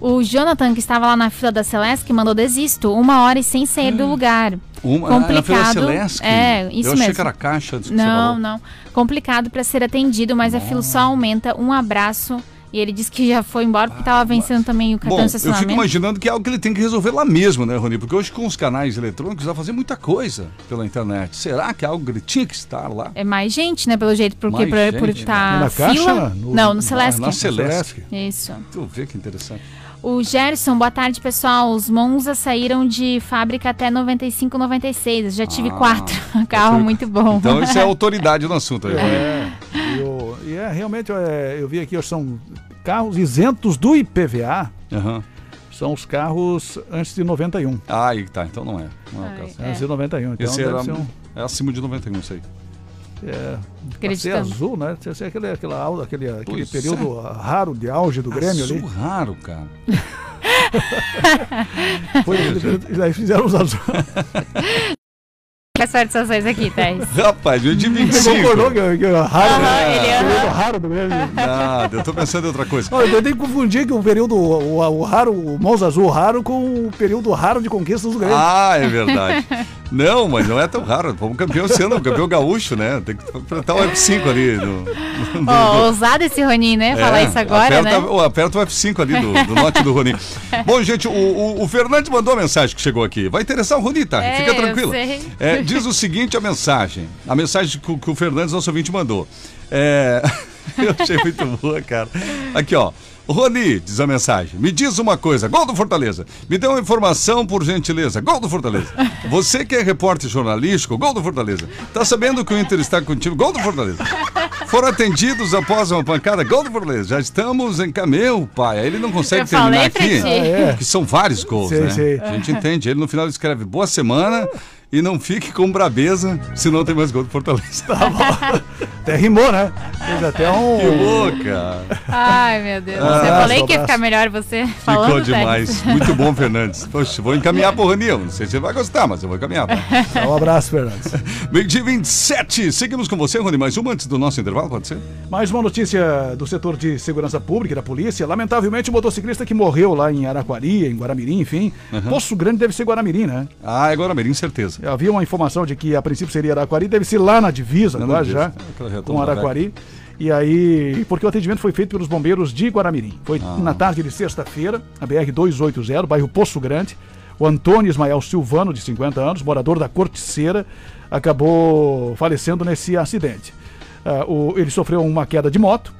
C: O Jonathan, que estava lá na fila da Celeste, mandou desisto, uma hora e sem sair do lugar.
A: Uma, na Fila
C: Complicado.
A: Celeste.
C: É, isso
A: Eu achei
C: mesmo.
A: que era caixa. que você
C: Não, não. Complicado para ser atendido, mas a fila só aumenta. Um abraço. E ele disse que já foi embora porque estava vencendo também o cartão
A: Bom,
C: de
A: eu fico imaginando que é algo que ele tem que resolver lá mesmo, né, Rony? Porque hoje com os canais eletrônicos dá fazer muita coisa pela internet. Será que é algo que ele tinha que estar lá?
C: É mais gente, né, pelo jeito, porque
A: Mais
C: por estar
B: né? Na
C: fila.
B: caixa? No-
C: não, no
A: Ah,
C: Celeste.
A: na Celeste.
B: Celeste.
C: Isso.
A: Tu vê que interessante.
C: O Gerson, boa tarde, pessoal. Os Monza saíram de fábrica até 95, 96. Já tive
A: Ah,
C: quatro. Carro muito bom.
A: Então isso é autoridade no assunto aí.
B: É, e, o- e é realmente, é, eu vi aqui, são carros isentos do IPVA,
A: Aham.
B: são os carros antes de 91.
A: Ah, aí tá, então não é. Não é o
C: Ai,
A: caso.
C: É.
B: Antes de 91. Então
A: Esse era,
B: um.
A: é acima de 91, isso aí.
B: É, pra ser azul, né? Ser aquele, aquela aula, aquele, aquele
A: Pois
B: período raro de auge do Grêmio
A: Azul
B: ali.
A: raro, cara.
B: Foi, eles fizeram os azuis.
C: Faz satisfações aqui, Thais.
A: Rapaz, eu de
B: Você
A: 25.
B: concordou que, é raro,
C: Aham,
B: né?
C: ele é
B: raro do Grêmio.
A: Nada, eu tô pensando em outra coisa.
B: Olha, eu tenho que confundir que o período, o, o raro, o Monza Azul raro com o período raro de conquistas do Grêmio.
A: Ah, é verdade. Não, mas não é tão raro. Fomos campeão esse ano, campeão gaúcho, né? Tem que enfrentar o F5 ali. No, no-
C: Ó, ousado esse Roninho, né? Falar
A: É,
C: isso agora,
A: aperta,
C: né?
A: o- Aperta o F5 ali do, do norte do Rony. Bom, gente, o, o, o Fernandes mandou a mensagem que chegou aqui. Vai interessar o Rony, tá?
C: É,
A: Fica
C: eu
A: tranquilo.
C: sei.
A: É, diz o seguinte a mensagem. A mensagem que, o- que o Fernandes, nosso ouvinte, mandou. É, eu achei muito boa, cara. Aqui, ó. Rony, diz a mensagem, me diz uma coisa, gol do Fortaleza. Me dê uma informação, por gentileza. Gol do Fortaleza. Você que é repórter jornalístico, gol do Fortaleza. Tá sabendo que o Inter está contigo? Gol do Fortaleza. Foram atendidos após uma pancada, gol do Fortaleza. Já estamos em caminho, pai. Ele não consegue
C: Eu
A: terminar aqui.
C: ti.
A: Que são vários gols,
B: Sei,
A: né?
B: sei.
A: A gente entende. Ele no final escreve boa semana e não fique com brabeza se não tem mais gol do Fortaleza.
B: Até rimou, né? Fez até um.
A: Que louca!
C: Ai, meu Deus.
A: Ah,
C: eu falei
B: abraço,
C: que ia ficar melhor você falando.
A: Ficou
C: Thais.
A: demais. Muito bom, Fernandes. Poxa, vou encaminhar pro Raniel. Não sei se você vai gostar, mas eu vou encaminhar. Tá?
B: Um abraço, Fernandes.
A: Meio dia 27. Seguimos com você, Rony. Mais uma antes do nosso intervalo, pode ser?
B: Mais uma notícia do setor de segurança pública e da polícia. Lamentavelmente, o motociclista que morreu lá em Araquari, em Guaramirim, enfim. Poço Grande deve ser Guaramirim, né?
A: Ah, é Guaramirim, certeza.
B: Havia uma informação de que a princípio seria Araquari, deve ser lá na divisa,
A: Lá na
B: quase
A: divisa.
B: já,
A: retoma
B: com Araquari. E aí, porque o atendimento foi feito pelos bombeiros de Guaramirim. Foi
A: Ah.
B: na tarde de sexta-feira, a BR 280, bairro Poço Grande. O Antônio Ismael Silvano, de 50 anos, morador da Corticeira, acabou falecendo nesse acidente. Ah, o- ele sofreu uma queda de moto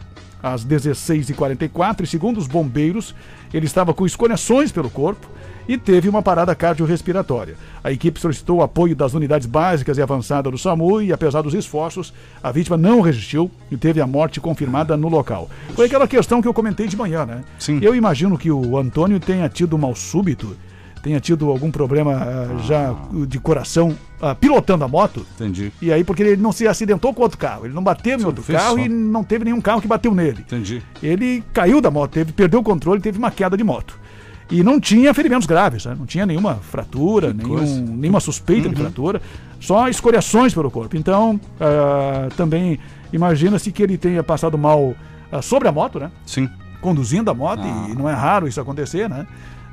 B: às 16h44 e, segundo os bombeiros, ele estava com escoriações pelo corpo e teve uma parada cardiorrespiratória. A equipe solicitou o apoio das unidades básicas e avançadas do SAMU e, apesar dos esforços, a vítima não resistiu e teve a morte confirmada no local. Foi aquela questão que eu comentei de manhã, né?
A: Sim.
B: Eu imagino que o Antônio tenha tido mal súbito, tenha tido algum problema ah, já de coração ah, pilotando a moto.
A: Entendi.
B: E aí, porque ele não se acidentou com outro carro, ele não bateu em outro carro
A: só.
B: e não teve nenhum carro que bateu nele.
A: Entendi.
B: Ele caiu da moto, teve, perdeu o controle, teve uma queda de moto. E não tinha ferimentos graves, né? não tinha nenhuma fratura, nenhum, nenhuma suspeita de fratura, só escoriações pelo corpo. Então, ah, também imagina-se que ele tenha passado mal ah, sobre a moto, né?
A: Sim.
B: conduzindo a moto,
A: Ah.
B: e não é raro isso acontecer, né?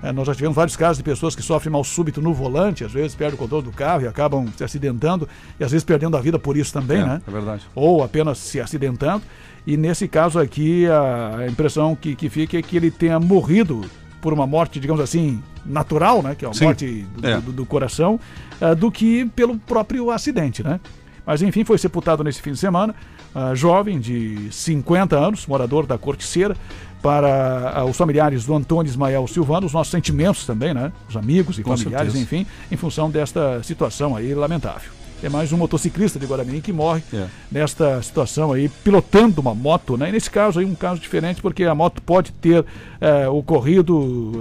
B: Eh, nós já tivemos vários casos de pessoas que sofrem mal súbito no volante, às vezes perdem o controle do carro e acabam se acidentando, e às vezes perdendo a vida por isso também,
A: é,
B: né?
A: é verdade.
B: Ou apenas se acidentando. E nesse caso aqui, a, a impressão que, que fica é que ele tenha morrido por uma morte, digamos assim, natural, né? Que é uma
A: Sim.
B: morte do,
A: É.
B: do- do coração, eh, do que pelo próprio acidente, né? Mas enfim, foi sepultado nesse fim de semana, ah, jovem de 50 anos, morador da Corticeira, para ah, os familiares do Antônio Ismael Silvano, os nossos sentimentos também, né? Os amigos e
A: Com
B: familiares,
A: certeza.
B: enfim, em função desta situação aí lamentável. É mais um motociclista de Guaramirim que morre
A: É.
B: nesta situação aí, pilotando uma moto, né? E nesse caso aí, um caso diferente, porque a moto pode ter eh, ocorrido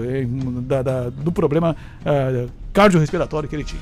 B: da- da- do problema eh, cardiorrespiratório que ele tinha.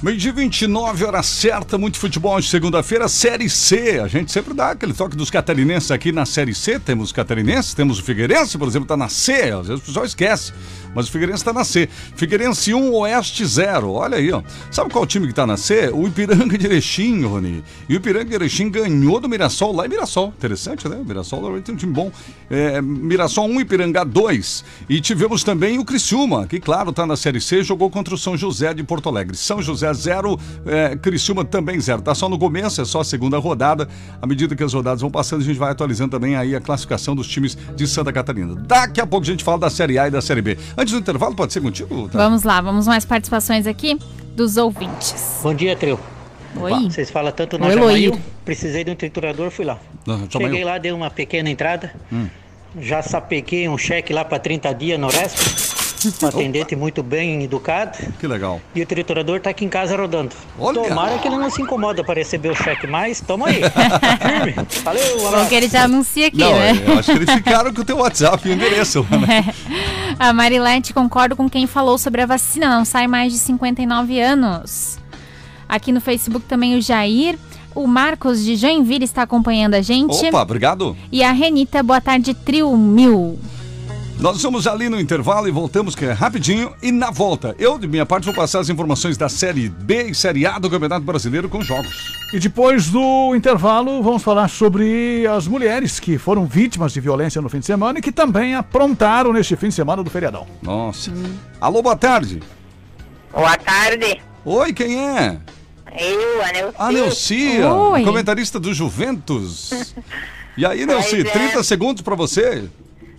A: Meio dia 29, hora certa, muito futebol de segunda-feira, Série C. A gente sempre dá aquele toque dos catarinenses aqui na Série C. Temos os catarinenses, temos o Figueirense, por exemplo, tá na C. Às vezes o pessoal esquece. Mas o Figueirense tá na C. Figueirense 1, Oeste 0. Olha aí, ó. Sabe qual time que tá na C? O Ipiranga de Erechim, Rony. E o Ipiranga de Erechim ganhou do Mirassol lá em Mirassol. Interessante, né? O Mirassol normalmente tem um time bom. É, Mirassol 1, Ipiranga 2. E tivemos também o Criciúma, que, claro, tá na Série C, jogou contra o São José de Porto Alegre. São José 0, é, Criciúma também 0. Tá só no começo, é só a segunda rodada. À medida que as rodadas vão passando, a gente vai atualizando também aí a classificação dos times de Santa Catarina. Daqui a pouco a gente fala da Série A e da Série B. Antes do intervalo, pode ser contigo? Tá?
C: Vamos lá, vamos mais participações aqui dos ouvintes.
H: Bom dia, Trio.
C: Oi.
H: Vocês falam tanto na Jamail, precisei de um triturador, fui lá.
A: Não, Jamail.
H: Cheguei lá, dei uma pequena entrada,
A: Hum.
H: já sapequei um cheque lá para 30 dias no resto. Um atendente muito bem educado.
A: Que legal.
H: E o triturador tá aqui em casa rodando.
A: Olha!
H: Tomara que ele não se incomoda para receber o cheque mais. Toma aí. Firme. Valeu,
C: Bom que ele já anuncia aqui,
A: Não,
C: né?
A: é, eu acho que eles ficaram com o teu WhatsApp e o endereço. né?
C: A Marilete concordo com quem falou sobre a vacina, não sai mais de 59 anos. Aqui no Facebook também o Jair. O Marcos de Joinville está acompanhando a gente.
A: Opa, obrigado.
C: E a Renita, boa tarde, Trio Mil.
A: Nós vamos ali no intervalo e voltamos que é rapidinho. E na volta, eu de minha parte vou passar as informações da Série B e Série A do Campeonato Brasileiro com jogos.
B: E depois do intervalo, vamos falar sobre as mulheres que foram vítimas de violência no fim de semana e que também aprontaram neste fim de semana do feriadão.
A: Nossa. Alô, boa tarde.
I: Boa tarde.
A: Oi, quem é?
I: Eu, a Neuci.
A: A Neucia,
C: Oi.
A: comentarista do Juventus. E aí,
I: Pois é.
A: 30 segundos pra você.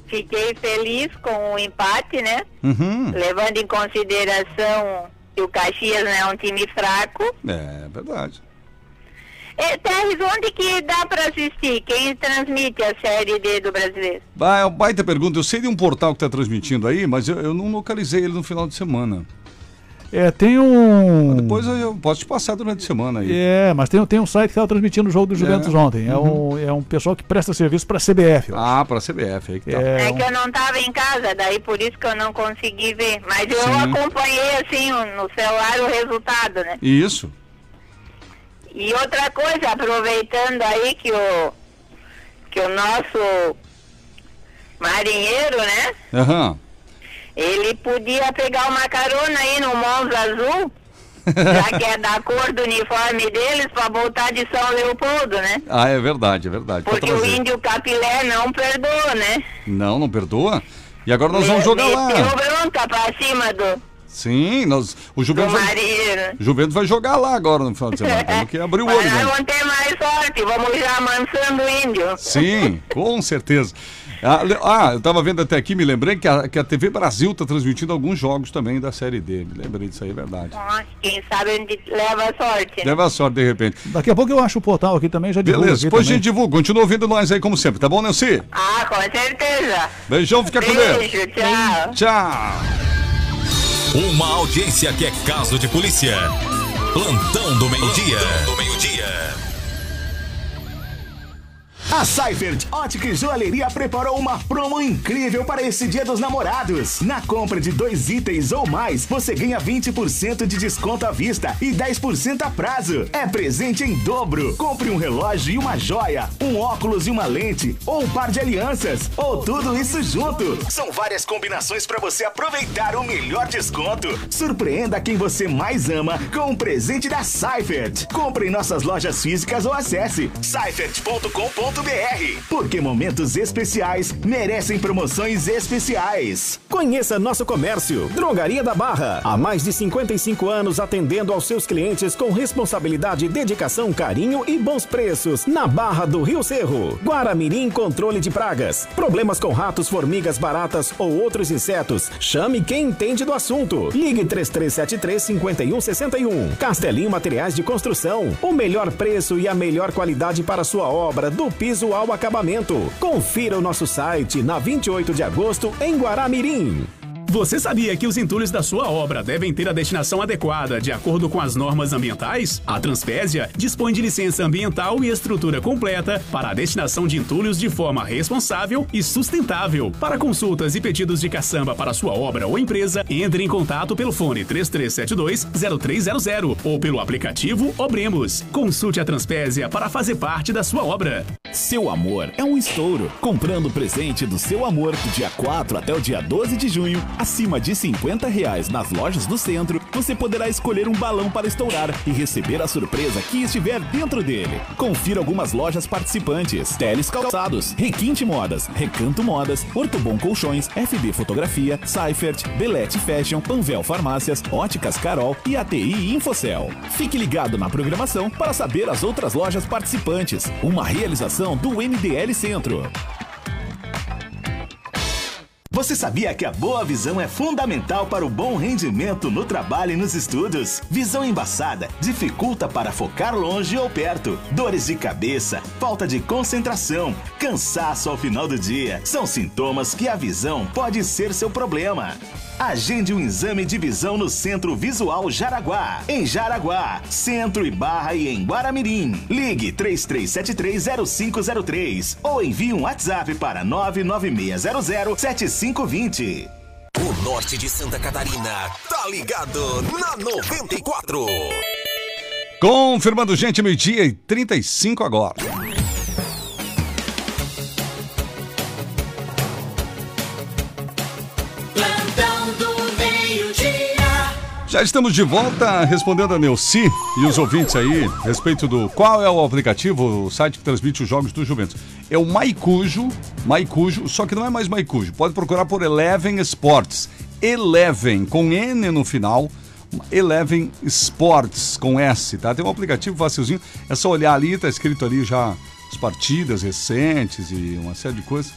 I: Fiquei feliz com o empate, né?
A: Uhum.
I: Levando em consideração que o Caxias não é um time fraco.
A: É verdade.
I: É, Terres, onde que dá pra assistir? Quem transmite a Série D do Brasileiro?
A: Bah, é uma baita pergunta. Eu sei de um portal que tá transmitindo aí, mas eu, eu não localizei ele no final de semana.
B: É, tem um.
A: Depois eu, posso te passar durante a semana aí.
B: É, mas tem, tem um site que estava transmitindo o jogo do Juventus ontem. É, um, é um pessoal que presta serviço para a CBF.
A: Ah, pra CBF aí que tá.
I: É,
B: É,
I: que eu não tava em casa, daí por isso que eu não consegui ver. Mas eu
A: Sim.
I: acompanhei, assim, no celular o resultado, né?
A: Isso.
I: E outra coisa, aproveitando aí que o, que o nosso marinheiro, né?
A: Aham.
I: Ele podia pegar uma carona aí no Monza Azul, já que é da cor do uniforme deles, pra voltar de São Leopoldo, né?
A: Ah, é verdade, é verdade.
I: Porque o índio capilé não perdoa, né?
A: Não, não perdoa? E agora nós vamos jogar lá.
I: bronca pra cima do,
A: Sim, nós, o Juventus vai, o Juventus vai jogar lá agora no final de semana. Temos que abrir o
I: Mas
A: olho,
I: nós
A: né?
I: vamos ter mais sorte, vamos já amansando o índio.
A: Sim, com certeza. Ah, ah, eu tava vendo até aqui, me lembrei que a, que a TV Brasil tá transmitindo alguns jogos também da Série D. Me lembrei disso aí, é verdade.
I: Nossa, quem sabe onde leva a sorte.
A: Leva a sorte de repente.
B: Daqui a pouco eu acho o portal aqui também, já divulgo
A: Beleza, depois a gente divulga. Continua ouvindo nós aí como sempre, tá bom, Nelci?
I: Ah, com certeza.
A: Beijão, fica com Deus.
I: Beijo, tchau.
A: Tchau.
J: Uma audiência que é caso de polícia. Plantão do meio-dia. do meio-dia.
K: A Seifert Ótica e Joalheria preparou uma promo incrível para esse Dia dos Namorados. Na compra de dois itens ou mais, você ganha 20% de desconto à vista e 10% a prazo. É presente em dobro. Compre um relógio e uma joia, um óculos e uma lente, ou um par de alianças, ou tudo isso junto. São várias combinações para você aproveitar o melhor desconto. Surpreenda quem você mais ama com um presente da Seifert. Compre em nossas lojas físicas ou acesse seifert.com.br. Porque momentos especiais merecem promoções especiais.
L: Conheça nosso comércio. Drogaria da Barra. Há mais de 55 anos atendendo aos seus clientes com responsabilidade, dedicação, carinho e bons preços. Na Barra do Rio Cerro. Guaramirim Controle de Pragas. Problemas com ratos, formigas, baratas ou outros insetos. Chame quem entende do assunto. Ligue 3373 5161. Castelinho Materiais de Construção. O melhor preço e a melhor qualidade para sua obra, do piso ao acabamento. Confira o nosso site na 28 de agosto em Guaramirim.
M: Você sabia que os entulhos da sua obra devem ter a destinação adequada de acordo com as normas ambientais? A Transpésia dispõe de licença ambiental e estrutura completa para a destinação de entulhos de forma responsável e sustentável. Para consultas e pedidos de caçamba para sua obra ou empresa, entre em contato pelo fone 3372-0300 ou pelo aplicativo Obremos. Consulte a Transpésia para fazer parte da sua obra.
N: Seu amor é um estouro. Comprando o presente do seu amor do dia 4 até o dia 12 de junho, acima de 50 reais nas lojas do centro, você poderá escolher um balão para estourar e receber a surpresa que estiver dentro dele. Confira algumas lojas participantes: Teles Calçados, Requinte Modas, Recanto Modas, Ortobon Colchões, FB Fotografia, Seifert, Belete Fashion, Panvel Farmácias, Óticas Carol e ATI Infocel. Fique ligado na programação para saber as outras lojas participantes. Uma realização do MDL Centro.
K: Você sabia que a boa visão é fundamental para o bom rendimento no trabalho e nos estudos? Visão embaçada dificulta para focar longe ou perto. Dores de cabeça, falta de concentração, cansaço ao final do dia são sintomas que a visão pode ser seu problema. Agende um exame de visão no Centro Visual Jaraguá. Em Jaraguá, Centro e Barra e em Guaramirim. Ligue 33730503 ou envie um WhatsApp para 996007520.
J: O norte de Santa Catarina tá ligado na 94.
A: Confirmando, gente, meio-dia e 35 agora. Já estamos de volta respondendo a Neuci e os ouvintes aí a respeito do qual é o aplicativo, o site que transmite os jogos do Juventus. É o Maicujo, Maicujo, só que não é mais Maicujo. Pode procurar por Eleven Sports. Eleven, com N no final. Eleven Sports, com S, tá? Tem um aplicativo facilzinho. É só olhar ali, tá escrito ali já as partidas recentes e uma série de coisas.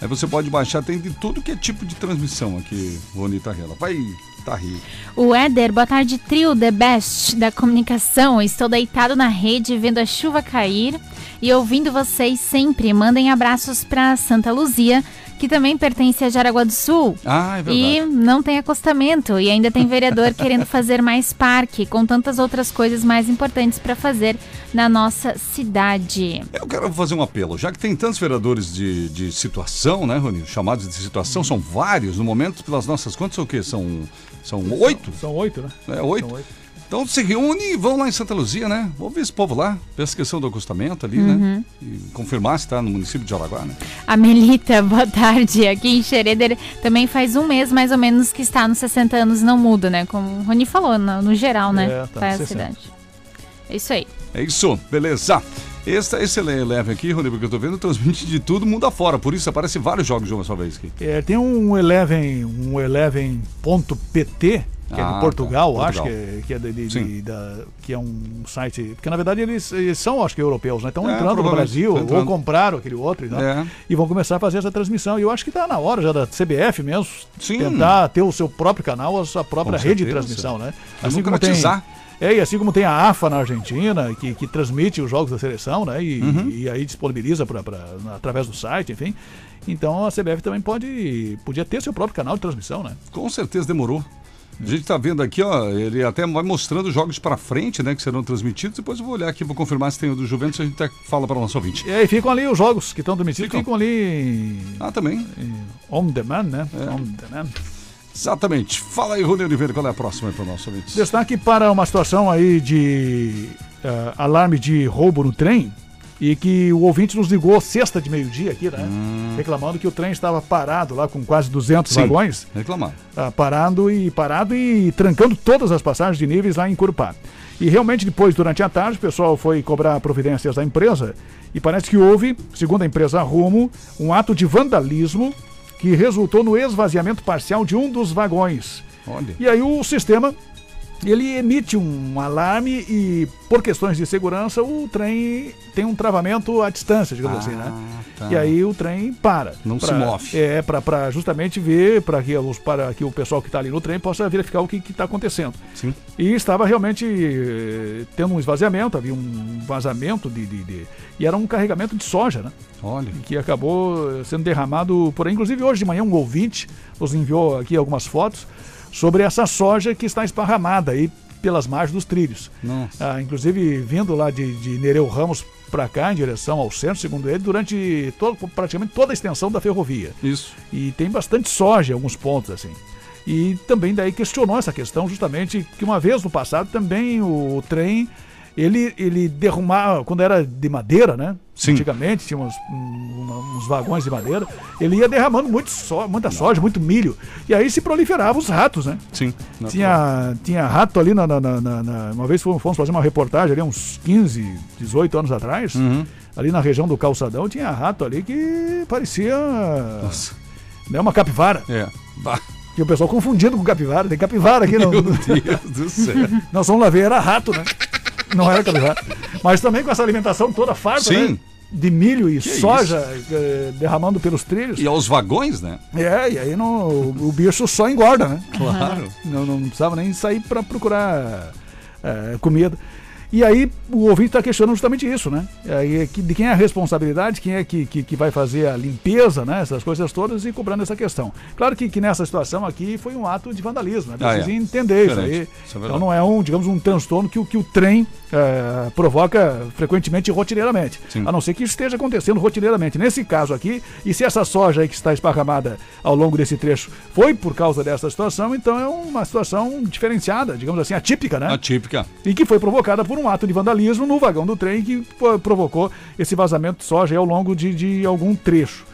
A: Aí você pode baixar, tem de tudo que é tipo de transmissão aqui, Rony Tarrela. Vai, tá rico.
C: O Éder, boa tarde, trio The Best da comunicação. Estou deitado na rede vendo a chuva cair e ouvindo vocês sempre. Mandem abraços para Santa Luzia, que também pertence a Jaraguá do Sul.
A: Ah, é verdade.
C: E não tem acostamento e ainda tem vereador querendo fazer mais parque, com tantas outras coisas mais importantes para fazer na nossa cidade.
A: Eu quero fazer um apelo, já que tem tantos vereadores de, de situação, né, Rony? Chamados de situação, são vários no momento, pelas nossas contas, são o quê? São, são oito?
B: São oito, né?
A: É, oito.
B: São oito.
A: Então se reúne e vão lá em Santa Luzia, né? Vamos ver esse povo lá, ver essa questão do acostamento ali,
C: Uhum.
A: né? E confirmar se está no município de Jaraguá, né?
C: A Melita, boa tarde. Aqui em Xereder também faz um mês mais ou menos que está nos 60 anos, não muda, né? Como o Rony falou, no, no geral, né?
A: É, tá,
C: Vai a
A: 60.
C: cidade. É isso aí.
A: É isso, beleza. Esse, esse Eleven aqui, Rony, porque eu tô vendo, transmite de tudo mundo afora. Por isso aparece vários jogos de uma só vez aqui.
B: É, tem um Eleven, um Eleven.pt, que é
A: Ah,
B: de Portugal,
A: tá,
B: acho que
A: Portugal.
B: é, que é, de- de-
A: Sim.
B: de- da- que é um site. Porque na verdade eles, eles são, acho que, europeus, né? Estão
A: É,
B: entrando no Brasil,
A: tão
B: ou
A: entrando.
B: compraram aquele outro e, tal,
A: É.
B: e vão começar a fazer essa transmissão. E eu acho que está na hora já da CBF mesmo tentar ter o seu próprio canal, a sua própria
A: Com
B: rede de
A: certeza.
B: transmissão, né?
A: Democratizar.
B: É, e assim como tem a AFA na Argentina, que, que transmite os jogos da seleção, né? E,
A: Uhum.
B: e aí disponibiliza pra, pra- através do site, enfim. Então a CBF também pode podia ter seu próprio canal de transmissão, né?
A: Com certeza demorou. A gente tá vendo aqui, ó, ele até vai mostrando jogos pra frente, né, que serão transmitidos. Depois eu vou olhar aqui, vou confirmar se tem o do Juventus, a gente até fala para o nosso ouvinte.
B: E aí ficam ali os jogos que estão transmitidos, ficam, ali.
A: Ah, também.
B: On demand, né?
A: É.
B: On demand.
A: Exatamente. Fala aí, Rony Oliveira, qual é a próxima aí para o nosso ouvinte?
B: Destaque para uma situação aí de eh, alarme de roubo no trem e que o ouvinte nos ligou sexta de meio-dia aqui, né? Reclamando que o trem estava parado lá com quase 200
A: Sim,
B: vagões.
A: Reclamar.
B: Ah, parado e parado e trancando todas as passagens de níveis lá em Curupá. E realmente depois, durante a tarde, o pessoal foi cobrar providências da empresa e parece que houve, segundo a empresa Rumo, um ato de vandalismo que resultou no esvaziamento parcial de um dos vagões.
A: Olha.
B: E aí o sistema ele emite um alarme e por questões de segurança o trem tem um travamento à distância, digamos assim, né?
A: tá.
B: E aí o trem para.
A: Não
B: Pra-
A: se move.
B: É, para justamente ver, para que, os- para que o pessoal que está ali no trem possa verificar o que está acontecendo.
A: Sim.
B: E estava realmente eh, tendo um esvaziamento, havia um vazamento de, de- de- E era um carregamento de soja, né?
A: Olha.
B: Que acabou eh, sendo derramado por aí. Inclusive, hoje de manhã, um ouvinte nos enviou aqui algumas fotos sobre essa soja que está esparramada aí pelas margens dos trilhos. Ah, inclusive, vindo lá de, de Nereu Ramos para cá, em direção ao centro, segundo ele, durante todo, praticamente toda a extensão da ferrovia.
A: Isso.
B: E tem bastante soja em alguns pontos, assim. E também daí questionou essa questão, justamente que uma vez no passado também o, trem, ele, ele derrumava, quando era de madeira, né?
A: Sim.
B: Antigamente tinha uns, um- uns vagões de madeira, ele ia derramando muito so, muita soja, muito milho. E aí se proliferavam os ratos, né?
A: Sim.
B: Tinha, tinha rato ali na, na- na- na- Uma vez fomos fomos fazer uma reportagem ali, uns 15, 18 anos atrás.
A: Uhum.
B: Ali na região do calçadão tinha rato ali que parecia. Né, uma capivara.
A: É. Bah.
B: Que o pessoal confundindo com capivara. Tem capivara aqui no.
A: Meu Deus do céu.
B: Nós fomos lá ver, era rato, né? Não era capivara. Mas também com essa alimentação toda farta,
A: Sim.
B: né? De milho e
A: Que
B: soja eh, derramando pelos trilhos.
A: E aos vagões, né?
B: É, e aí não, o bicho só engorda, né?
A: Claro.
B: Não, não precisava nem sair para procurar é, comida. E aí o ouvinte está questionando justamente isso, né? Aí, que- de quem é a responsabilidade, quem é que, que, que vai fazer a limpeza, né? Essas coisas todas e cobrando essa questão. Claro que, que nessa situação aqui foi um ato de vandalismo, né?
A: Ah,
B: Precisa
A: é.
B: entender isso aí.
A: Isso é
B: então não é um, digamos, um transtorno que, o- que o trem é, provoca frequentemente e rotineiramente.
A: Sim.
B: A não ser que isso esteja acontecendo rotineiramente. Nesse caso aqui, e se essa soja aí que está esparramada ao longo desse trecho foi por causa dessa situação, então é uma situação diferenciada, digamos assim, atípica, né?
A: Atípica.
B: E que foi provocada por um ato de vandalismo no vagão do trem que provocou esse vazamento de soja ao longo de, de algum trecho.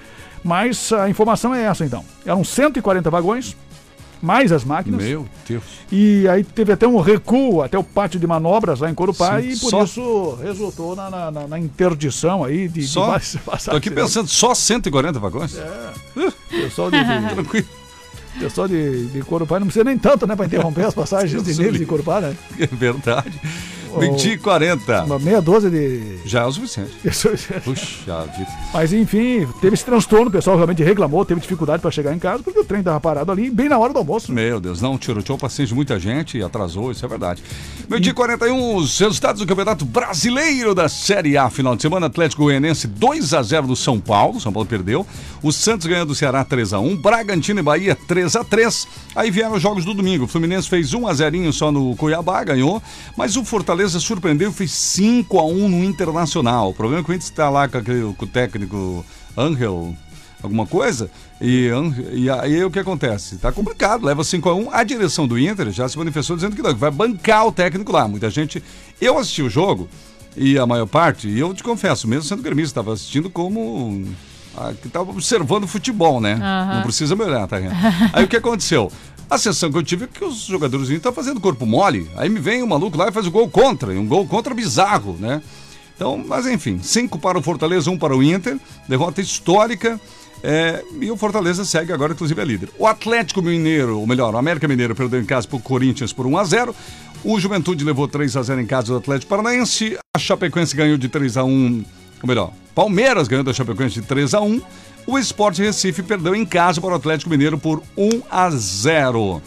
B: Mas a informação é essa então. Eram 140 vagões, mais as máquinas.
A: Meu Deus.
B: E aí teve até um recuo até o pátio de manobras lá em Corupá
A: Sim,
B: e por
A: só-
B: isso resultou na, na- na- interdição aí de, de
A: Só. Tô
B: passagens.
A: aqui pensando, só 140 vagões?
B: É. Pessoal de, de,
A: Tranquilo.
B: pessoal de, de Corupá não precisa nem tanto, né, para interromper as passagens de níveis de Corupá, né?
A: É verdade. 20 e 40.
B: Uma meia dúzia de.
A: Já é o suficiente. Puxa vida.
B: Mas enfim, teve esse transtorno, o pessoal realmente reclamou, teve dificuldade para chegar em casa, porque o trem estava parado ali, bem na hora do almoço.
A: Meu Deus, não, tirou, tirou paciência de muita gente atrasou, isso é verdade. Meio dia e 41, os resultados do Campeonato Brasileiro da Série A, final de semana, Atlético Goianense 2 a 0 do São Paulo, São Paulo perdeu. O Santos ganhou do Ceará 3 a 1, Bragantino e Bahia 3 a 3. Aí vieram os jogos do domingo. O Fluminense fez 1 a 0 só no Cuiabá, ganhou, mas o Fortaleza surpreendeu e fez 5 a 1 no Internacional. O problema é que o Inter está lá com, aquele, com o técnico Angel alguma coisa. E, e aí o que acontece? Tá complicado, leva 5 a 1 A direção do Inter já se manifestou dizendo que não, que vai bancar o técnico lá. Muita gente. Eu assisti o jogo, e a maior parte, e eu te confesso, mesmo sendo gremista, estava assistindo como. ah, que estava observando futebol, né? Não precisa me olhar, tá? Aí o que aconteceu? A sensação que eu tive é que os jogadores estão fazendo corpo mole. Aí me vem o maluco lá e faz o gol contra, e um gol contra bizarro, né? Então, mas enfim, cinco para o Fortaleza, um para o Inter, derrota histórica. é, e o Fortaleza segue agora, inclusive, é líder. O Atlético Mineiro, ou melhor, o América Mineiro perdeu em casa para o Corinthians por 1 a 0 O Juventude levou 3 a 0 em casa do Atlético Paranaense. A Chapecoense ganhou de 3 a 1 ou melhor, Palmeiras ganhou da Chapecoense de 3 a 1 O Sport Recife perdeu em casa para o Atlético Mineiro por 1 a 0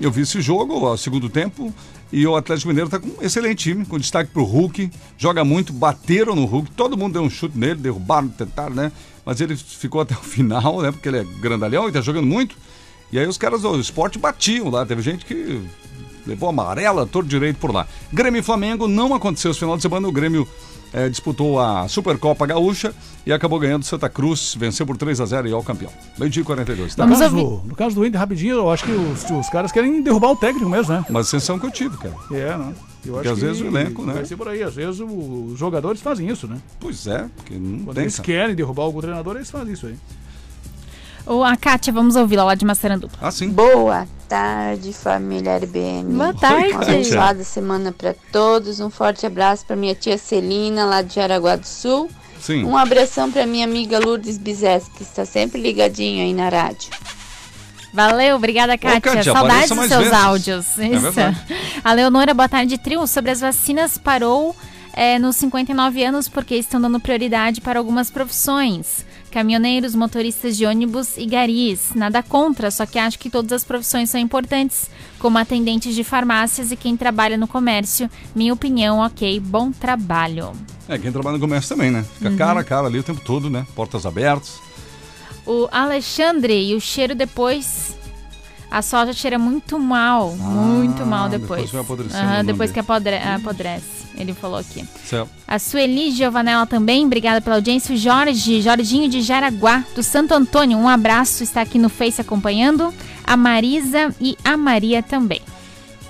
A: Eu vi esse jogo, ó, segundo tempo, e o Atlético Mineiro está com um excelente time, com destaque para o Hulk, joga muito, bateram no Hulk, todo mundo deu um chute nele, derrubaram, tentaram, né? Mas ele ficou até o final, né? Porque ele é grandalhão e está jogando muito. E aí os caras do esporte batiam lá. Teve gente que levou amarela, todo direito por lá. Grêmio e Flamengo não aconteceu esse final de semana. O Grêmio eh, disputou a Supercopa Gaúcha e acabou ganhando Santa Cruz. Venceu por 3 a 0 e é o campeão. Meio dia e 42. Tá?
B: No caso, do, no caso do Inter, rapidinho, eu acho que os, os caras querem derrubar o técnico mesmo, né?
A: Uma sensação que eu tive, cara.
B: É, né? Eu
A: Porque
B: acho
A: às
B: que
A: vezes o elenco, né?
B: Vai ser por aí. Às vezes os jogadores fazem isso, né?
A: Pois é, porque não
B: Quando
A: tem.
B: eles
A: cara.
B: querem derrubar algum treinador, eles fazem isso aí.
C: O, a Kátia, vamos ouvi-la lá de Massaranduba.
A: Ah, sim.
O: Boa tarde, família RBN.
C: Boa tarde.
O: Uma abençoada semana para todos. Um forte abraço para minha tia Celina, lá de Jaraguá do Sul.
A: Sim.
O: Um abração para minha amiga Lourdes Bizes, que está sempre ligadinha aí na rádio.
C: Valeu, obrigada, Kátia.
O: Kátia,
C: Saudades dos seus
O: vezes.
C: áudios.
O: É
C: Isso.
O: verdade.
C: a Leonora, boa tarde, trio. Sobre as vacinas, parou é, nos 59 anos porque estão dando prioridade para algumas profissões. Caminhoneiros, motoristas de ônibus e garis. Nada contra, só que acho que todas as profissões são importantes, como atendentes de farmácias e quem trabalha no comércio. Minha opinião, ok, bom trabalho.
A: É, quem trabalha no comércio também, né? Fica
C: Uhum.
A: cara a cara ali o tempo todo, né? Portas abertas.
C: O Alexandre e o cheiro depois. A soja cheira muito mal, muito mal depois.
A: depois
C: Aham,
A: no
C: depois que apodre apodrece, ele falou aqui.
A: Certo.
C: A Sueli Giovanella também, obrigada pela audiência. O Jorge, Jorginho de Jaraguá, do Santo Antônio, um abraço, está aqui no Face acompanhando. A Marisa e a Maria também.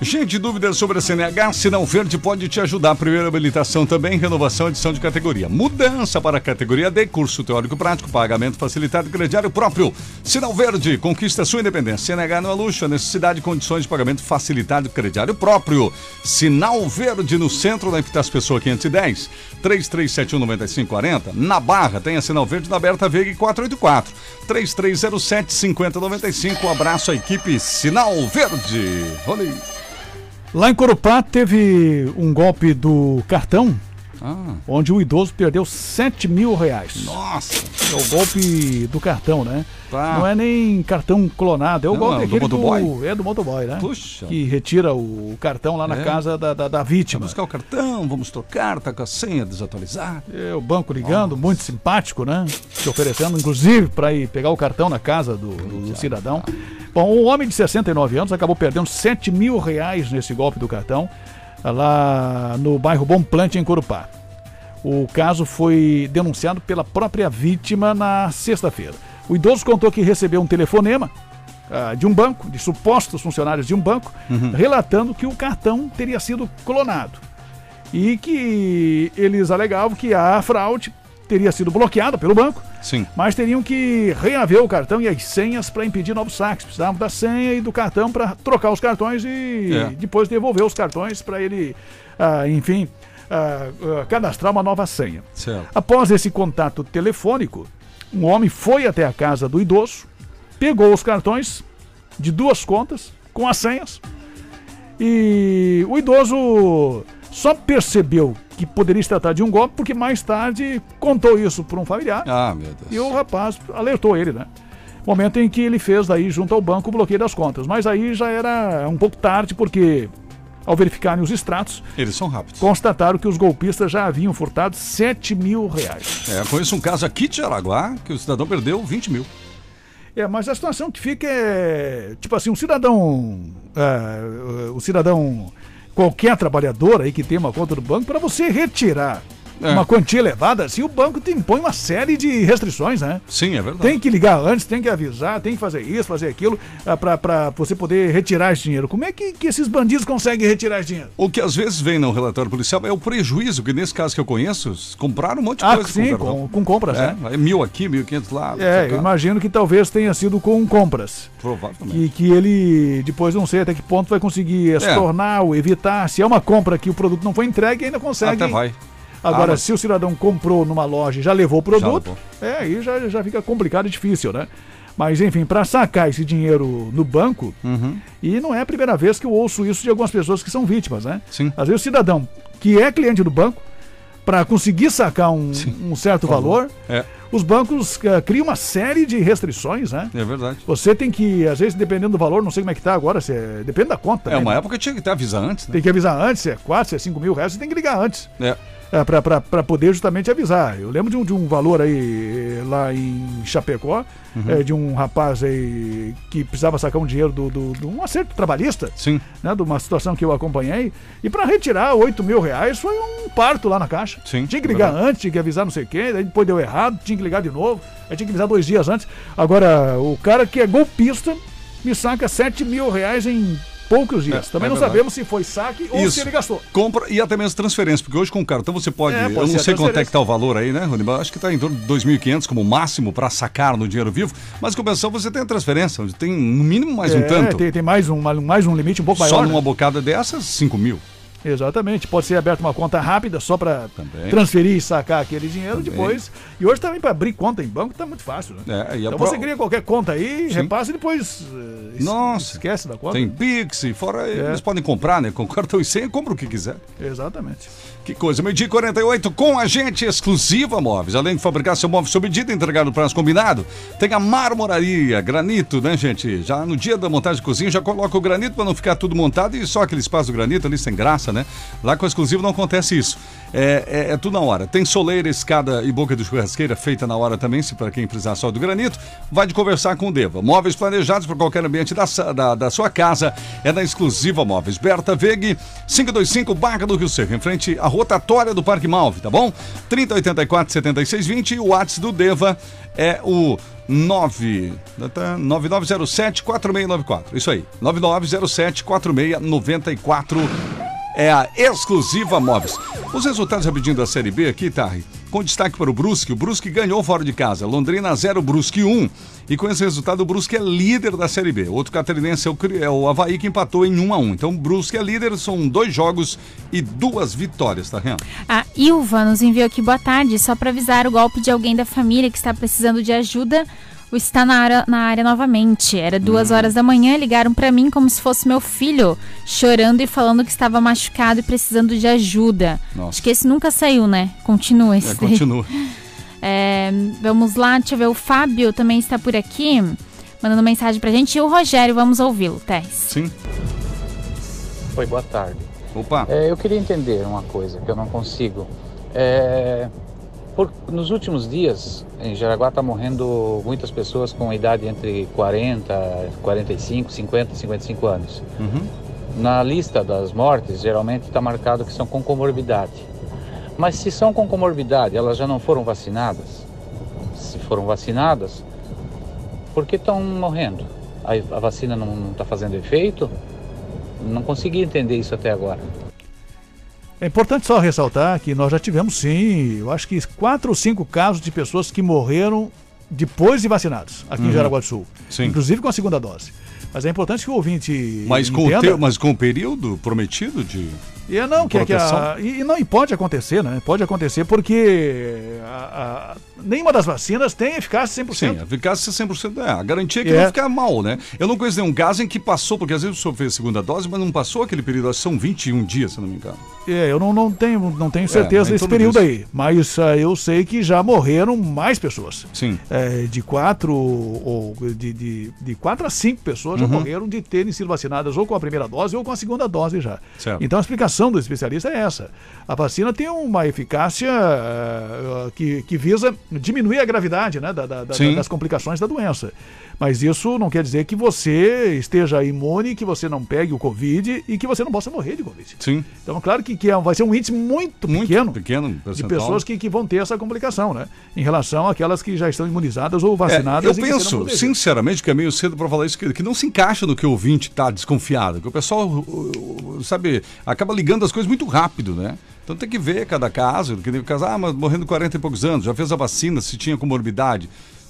A: Gente, dúvidas sobre a CNH? Sinal Verde pode te ajudar. Primeira habilitação também, renovação, edição de categoria. Mudança para a categoria D, curso teórico prático, pagamento facilitado crediário próprio. Sinal Verde, conquista sua independência. CNH não é luxo, é necessidade de condições de pagamento facilitado crediário próprio. Sinal Verde no centro da Epitácio Pessoa 510, 33719540. Na Barra tem a Sinal Verde na Berta Veiga 484, 3307 5095. Um abraço à equipe Sinal Verde. Olha aí.
B: Lá em Corupá teve um golpe do cartão,
A: Ah.
B: onde o idoso perdeu 7 mil reais.
A: Nossa!
B: É o golpe do cartão, né?
A: Tá.
B: Não é nem cartão clonado, é o
A: Não,
B: golpe
A: é do motoboy?
B: É do motoboy, né?
A: Puxa.
B: Que retira o cartão lá na
A: É.
B: casa da, da, da vítima.
A: Vamos buscar o cartão, vamos trocar, tá com a senha desatualizada.
B: É, o banco ligando, muito simpático, né? Se oferecendo, inclusive, para ir pegar o cartão na casa do, do- do cidadão. Bom, um homem de 69 anos acabou perdendo 7 mil reais nesse golpe do cartão, lá no bairro Bom Plante, em Corupá. O caso foi denunciado pela própria vítima na sexta-feira. O idoso contou que recebeu um telefonema ah, de um banco, de supostos funcionários de um banco, relatando que o cartão teria sido clonado e que eles alegavam que a fraude teria sido bloqueada pelo banco,
A: Sim.
B: mas teriam que reaver o cartão e as senhas para impedir novos saques. Precisavam da senha e do cartão para trocar os cartões e
A: É.
B: depois devolver os cartões para ele, ah, enfim, ah, ah, cadastrar uma nova senha.
A: Certo.
B: Após esse contato telefônico, um homem foi até a casa do idoso, pegou os cartões de duas contas com as senhas e o idoso só percebeu que poderia se tratar de um golpe porque mais tarde contou isso para um familiar
A: Ah, meu Deus.
B: e o rapaz alertou ele, né? Momento em que ele fez daí junto ao banco o bloqueio das contas, mas aí já era um pouco tarde porque ao verificarem os extratos
A: Eles são rápidos.
B: constataram que os golpistas já haviam furtado 7 mil reais.
A: É, conheço um caso aqui de Araguá que o cidadão perdeu 20 mil.
B: É, mas a situação que fica é. Tipo assim, um cidadão. é, o cidadão. Qualquer trabalhador aí que tem uma conta do banco, para você retirar
A: É.
B: uma quantia elevada, assim, o banco te impõe uma série de restrições, né?
A: Sim, é verdade.
B: Tem que ligar antes, tem que avisar, tem que fazer isso, fazer aquilo, ah, para você poder retirar esse dinheiro. Como é que, que esses bandidos conseguem retirar esse dinheiro?
A: O que às vezes vem no relatório policial é o prejuízo, que nesse caso que eu conheço, compraram um monte de
B: Ah,
A: coisa.
B: sim, com, com compras,
A: É,
B: né?
A: é mil aqui, mil quinhentos lá.
B: É, eu imagino que talvez tenha sido com compras.
A: Provavelmente.
B: E que ele, depois não sei até que ponto vai conseguir estornar ou evitar. Se é uma compra que o produto não foi entregue, ainda consegue.
A: Até vai.
B: Agora,
A: Ah,
B: se o cidadão comprou numa loja e já levou o produto,
A: levou.
B: é, aí já, já fica complicado e difícil, né? Mas, enfim, para sacar esse dinheiro no banco,
A: Uhum.
B: e não é a primeira vez que eu ouço isso de algumas pessoas que são vítimas, né?
A: Sim.
B: Às vezes o cidadão que é cliente do banco, para conseguir sacar um, um certo valor,
A: É,
B: os bancos eh, criam uma série de restrições, né?
A: é verdade.
B: Você tem que, às vezes, dependendo do valor, não sei como é que tá agora, se é- depende da conta.
A: É,
B: né?
A: uma época tinha que avisar antes, né?
B: Tem que avisar antes, se é 4, se é 5 mil reais, você tem que ligar antes.
A: É.
B: é, para poder justamente avisar. Eu lembro de um, de um valor aí eh, lá em Chapecó,
A: Uhum.
B: eh, de um rapaz aí que precisava sacar um dinheiro do, do, de um acerto trabalhista,
A: Sim.
B: né, de uma situação que eu acompanhei, e para retirar 8 mil reais foi um parto lá na caixa.
A: Sim,
B: Tinha que ligar
A: verdade.
B: antes, tinha que avisar não sei o quê, daí depois deu errado, tinha que ligar de novo, aí tinha que avisar dois dias antes. Agora, o cara que é golpista me saca 7 mil reais em poucos dias.
A: É,
B: Também
A: é
B: não
A: verdade.
B: sabemos se foi saque ou se ele gastou.
A: Compra e até mesmo transferência, porque hoje com o cartão você pode.
B: É, pode
A: eu não sei quanto é que
B: transferência.
A: tá o valor aí, né, Rony? Acho que está em torno de 2.500 como máximo para sacar no dinheiro vivo. Mas compensação você tem a transferência, onde tem no mínimo mais um
B: É,
A: tanto.
B: Tem, tem mais, um, mais um limite um pouco
A: Só
B: maior.
A: numa
B: né?
A: bocada dessas, 5 mil.
B: Exatamente. Pode ser aberta uma conta rápida só para transferir e sacar aquele dinheiro
A: Também.
B: depois. E hoje também para abrir conta em banco tá muito fácil, né?
A: É,
B: então
A: pro-
B: você cria qualquer conta aí,
A: Sim.
B: repassa e depois es-
A: Nossa.
B: esquece da conta.
A: Tem Pix, fora
B: É.
A: eles podem comprar, né? Com cartão e senha, compra o que quiser.
B: Exatamente.
A: Que coisa, meio dia e 48 com a gente exclusiva móveis. Além de fabricar seu móvel sob medida, entregar no prazo combinado, tem a marmoraria, granito, né, gente? Já no dia da montagem de cozinha, já coloca o granito para não ficar tudo montado e só aquele espaço do granito ali sem graça, né? Lá com a exclusiva não acontece isso. É, é, é tudo na hora. Tem soleira, escada e boca de churrasqueira feita na hora também, se para quem precisar só do granito, vai de conversar com o Deva. Móveis planejados para qualquer ambiente da, da, da sua casa é da exclusiva Móveis. Berta Veg, 525 Barra do Rio Seco, em frente à rotatória do Parque Malve, tá bom? 3084 7620 e o WhatsApp do Deva é o 9, tá, 9907 4694. Isso aí, 9907 4694 é a exclusiva Móveis. Os resultados rapidinho da Série B aqui, Tarri, com destaque para o Brusque. O Brusque ganhou fora de casa. Londrina 0, Brusque 1. E com esse resultado, o Brusque é líder da Série B. Outro catarinense é o, é Havaí que empatou em 1 a 1 Então, o Brusque é líder, são dois jogos e duas vitórias, tá vendo?
C: A Ilva nos enviou aqui boa tarde, só para avisar o golpe de alguém da família que está precisando de ajuda. O está na área, na área novamente. Era duas
A: Hum.
C: horas da manhã, ligaram para mim como se fosse meu filho, chorando e falando que estava machucado e precisando de ajuda.
A: Nossa.
C: Acho que esse nunca saiu, né? Continua esse
A: É, continua.
C: É, vamos lá, deixa eu ver. O Fábio também está por aqui, mandando mensagem pra gente. E o Rogério, vamos ouvi-lo, Tess.
A: Sim.
P: Oi, boa tarde.
A: Opa.
P: É, eu queria entender uma coisa que eu não consigo. É, por- nos últimos dias, em Jaraguá está morrendo muitas pessoas com idade entre 40, 45, 50 e 55 anos.
A: Uhum.
P: Na lista das mortes, geralmente está marcado que são com comorbidade. Mas se são com comorbidade, elas já não foram vacinadas? Se foram vacinadas, por que estão morrendo? A, a vacina não está fazendo efeito? Não consegui entender isso até agora.
B: É importante só ressaltar que nós já tivemos, sim, eu acho que quatro ou cinco casos de pessoas que morreram depois de vacinados aqui
A: Uhum.
B: em Jaraguá do Sul.
A: Sim.
B: Inclusive com a segunda dose. Mas é importante que o ouvinte.
A: Mas com, o teu- mas com o período prometido de.
B: E é não, que, é que a, e, e não, e pode acontecer, né? Pode acontecer porque a- a- nenhuma das vacinas tem eficácia 100%.
A: Sim, eficácia 100% é. A garantia é que
B: É.
A: não fica mal, né? Eu não conheço nenhum caso em que passou, porque às vezes o senhor fez a segunda dose, mas não passou aquele período, acho que são 21 dias, se não me engano.
B: É, eu não, não tenho, não tenho
A: É,
B: certeza
A: nem
B: desse período aí, mas ah, eu sei que já morreram mais pessoas.
A: Sim.
B: É, de quatro ou de, de, de quatro a cinco pessoas já
A: Uhum.
B: morreram de terem sido vacinadas ou com a primeira dose ou com a segunda dose já.
A: Certo.
B: Então a explicação do especialista é essa. A vacina tem uma eficácia ah, que, que visa diminuir a gravidade né, da- da- da- das complicações da doença. Mas isso não quer dizer que você esteja imune, que você não pegue o Covid e que você não possa morrer de Covid.
A: Sim.
B: Então, claro que, que é- vai ser um índice muito, pequeno,
A: pequeno
B: de pessoas que, que vão ter essa complicação, né? Em relação àquelas que já estão imunizadas ou vacinadas.
A: É, eu penso, sinceramente, que é meio cedo para falar isso, que, que não se encaixa no que o ouvinte está desconfiado. Que o pessoal, sabe, acaba ligando as coisas muito rápido, né? Então tem que ver cada caso, que nem o caso, ah, mas morrendo 40 e poucos anos, já fez a vacina, se tinha comorbidade.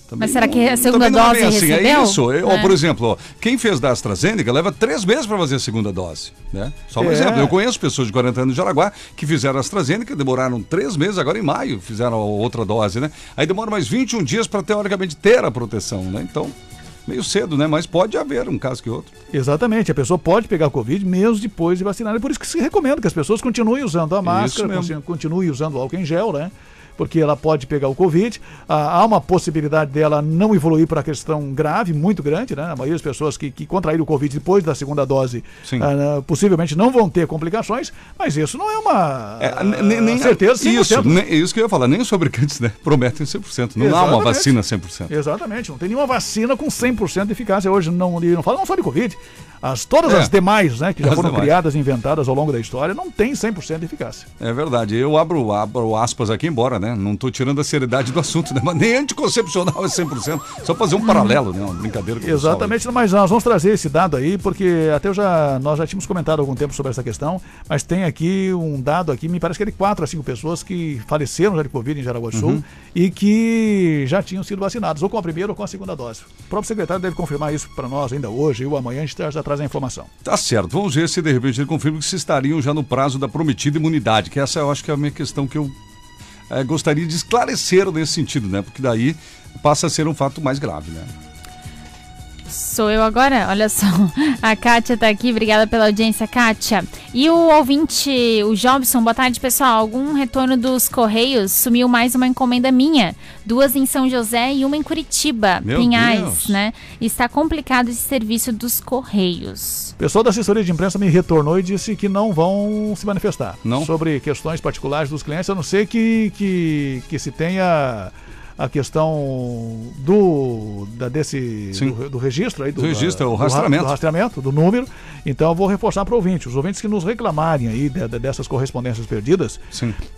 A: Também
C: Mas será que a segunda
A: não é
C: dose
A: assim. É
C: recebeu?
A: isso. É, ó,
C: É.
A: por exemplo, ó, quem fez da AstraZeneca leva três meses para fazer a segunda dose. Né? Só um
B: É.
A: exemplo. Eu conheço pessoas de 40 anos de Jaraguá que fizeram a AstraZeneca, demoraram três meses, agora em maio fizeram a outra dose, né? Aí demora mais 21 dias para teoricamente ter a proteção, né? Então, meio cedo, né? Mas pode haver um caso que outro.
B: Exatamente, a pessoa pode pegar Covid mesmo depois de vacinar. É por isso que se recomenda que as pessoas continuem usando a máscara, continuem usando o álcool em gel, né? Porque ela pode pegar o Covid. Ah, há uma possibilidade dela não evoluir para questão grave, muito grande, né? A maioria das pessoas que, que contraíram o Covid depois da segunda dose ah, possivelmente não vão ter complicações, mas isso não é uma
A: É, nem, nem-
B: certeza 100%.
A: Isso, nem- isso que eu ia falar. Nem os fabricantes né, prometem 100%. Não há uma
B: Exatamente.
A: vacina 100%.
B: Exatamente, não tem nenhuma vacina com 100% de eficácia hoje. Não, não fala não só de Covid. As, todas
A: É.
B: as demais, né, que já foram
A: demais.
B: criadas e inventadas ao longo da história, não tem 100% de eficácia.
A: É verdade. Eu abro, abro aspas aqui embora, né? Não tô tirando a seriedade do assunto, né? Mas nem anticoncepcional é 100%. Só fazer um paralelo, né? Uma brincadeira com.
B: Exatamente, mas nós vamos trazer esse dado aí, porque até eu já, nós já tínhamos comentado algum tempo sobre essa questão, mas tem aqui um dado aqui, me parece que é de 4 a 5 pessoas que faleceram já de Covid em Jaraguá do Sul
A: Uhum.
B: e que já tinham sido vacinados, ou com a primeira ou com a segunda dose. O próprio secretário deve confirmar isso para nós ainda hoje ou amanhã, a gente já, traz a informação.
A: Tá certo. Vamos ver se de repente ele confirma que se estariam já no prazo da prometida imunidade, que essa eu acho que é a minha questão que eu gostaria de esclarecer nesse sentido, né? Porque daí passa a ser um fato mais grave, né?
C: Sou eu agora? Olha só. A Kátia tá aqui, obrigada pela audiência, Kátia. E o ouvinte, o Jobson, boa tarde, pessoal. Algum retorno dos Correios? Sumiu mais uma encomenda minha. Duas em São José e uma em Curitiba,
B: Meu
C: Pinhais,
B: Deus.
C: né? Está complicado esse serviço dos Correios.
B: O pessoal da assessoria de imprensa me retornou e disse que não vão se manifestar
A: Não?
B: sobre questões particulares dos clientes, a não ser que, que, que se tenha a questão do, da, desse, do, do registro aí, do,
A: Do registro,
B: da-
A: o rastreamento.
B: do rastreamento, do número. Então eu vou reforçar para o ouvinte. Os ouvintes que nos reclamarem aí de- de- dessas correspondências perdidas,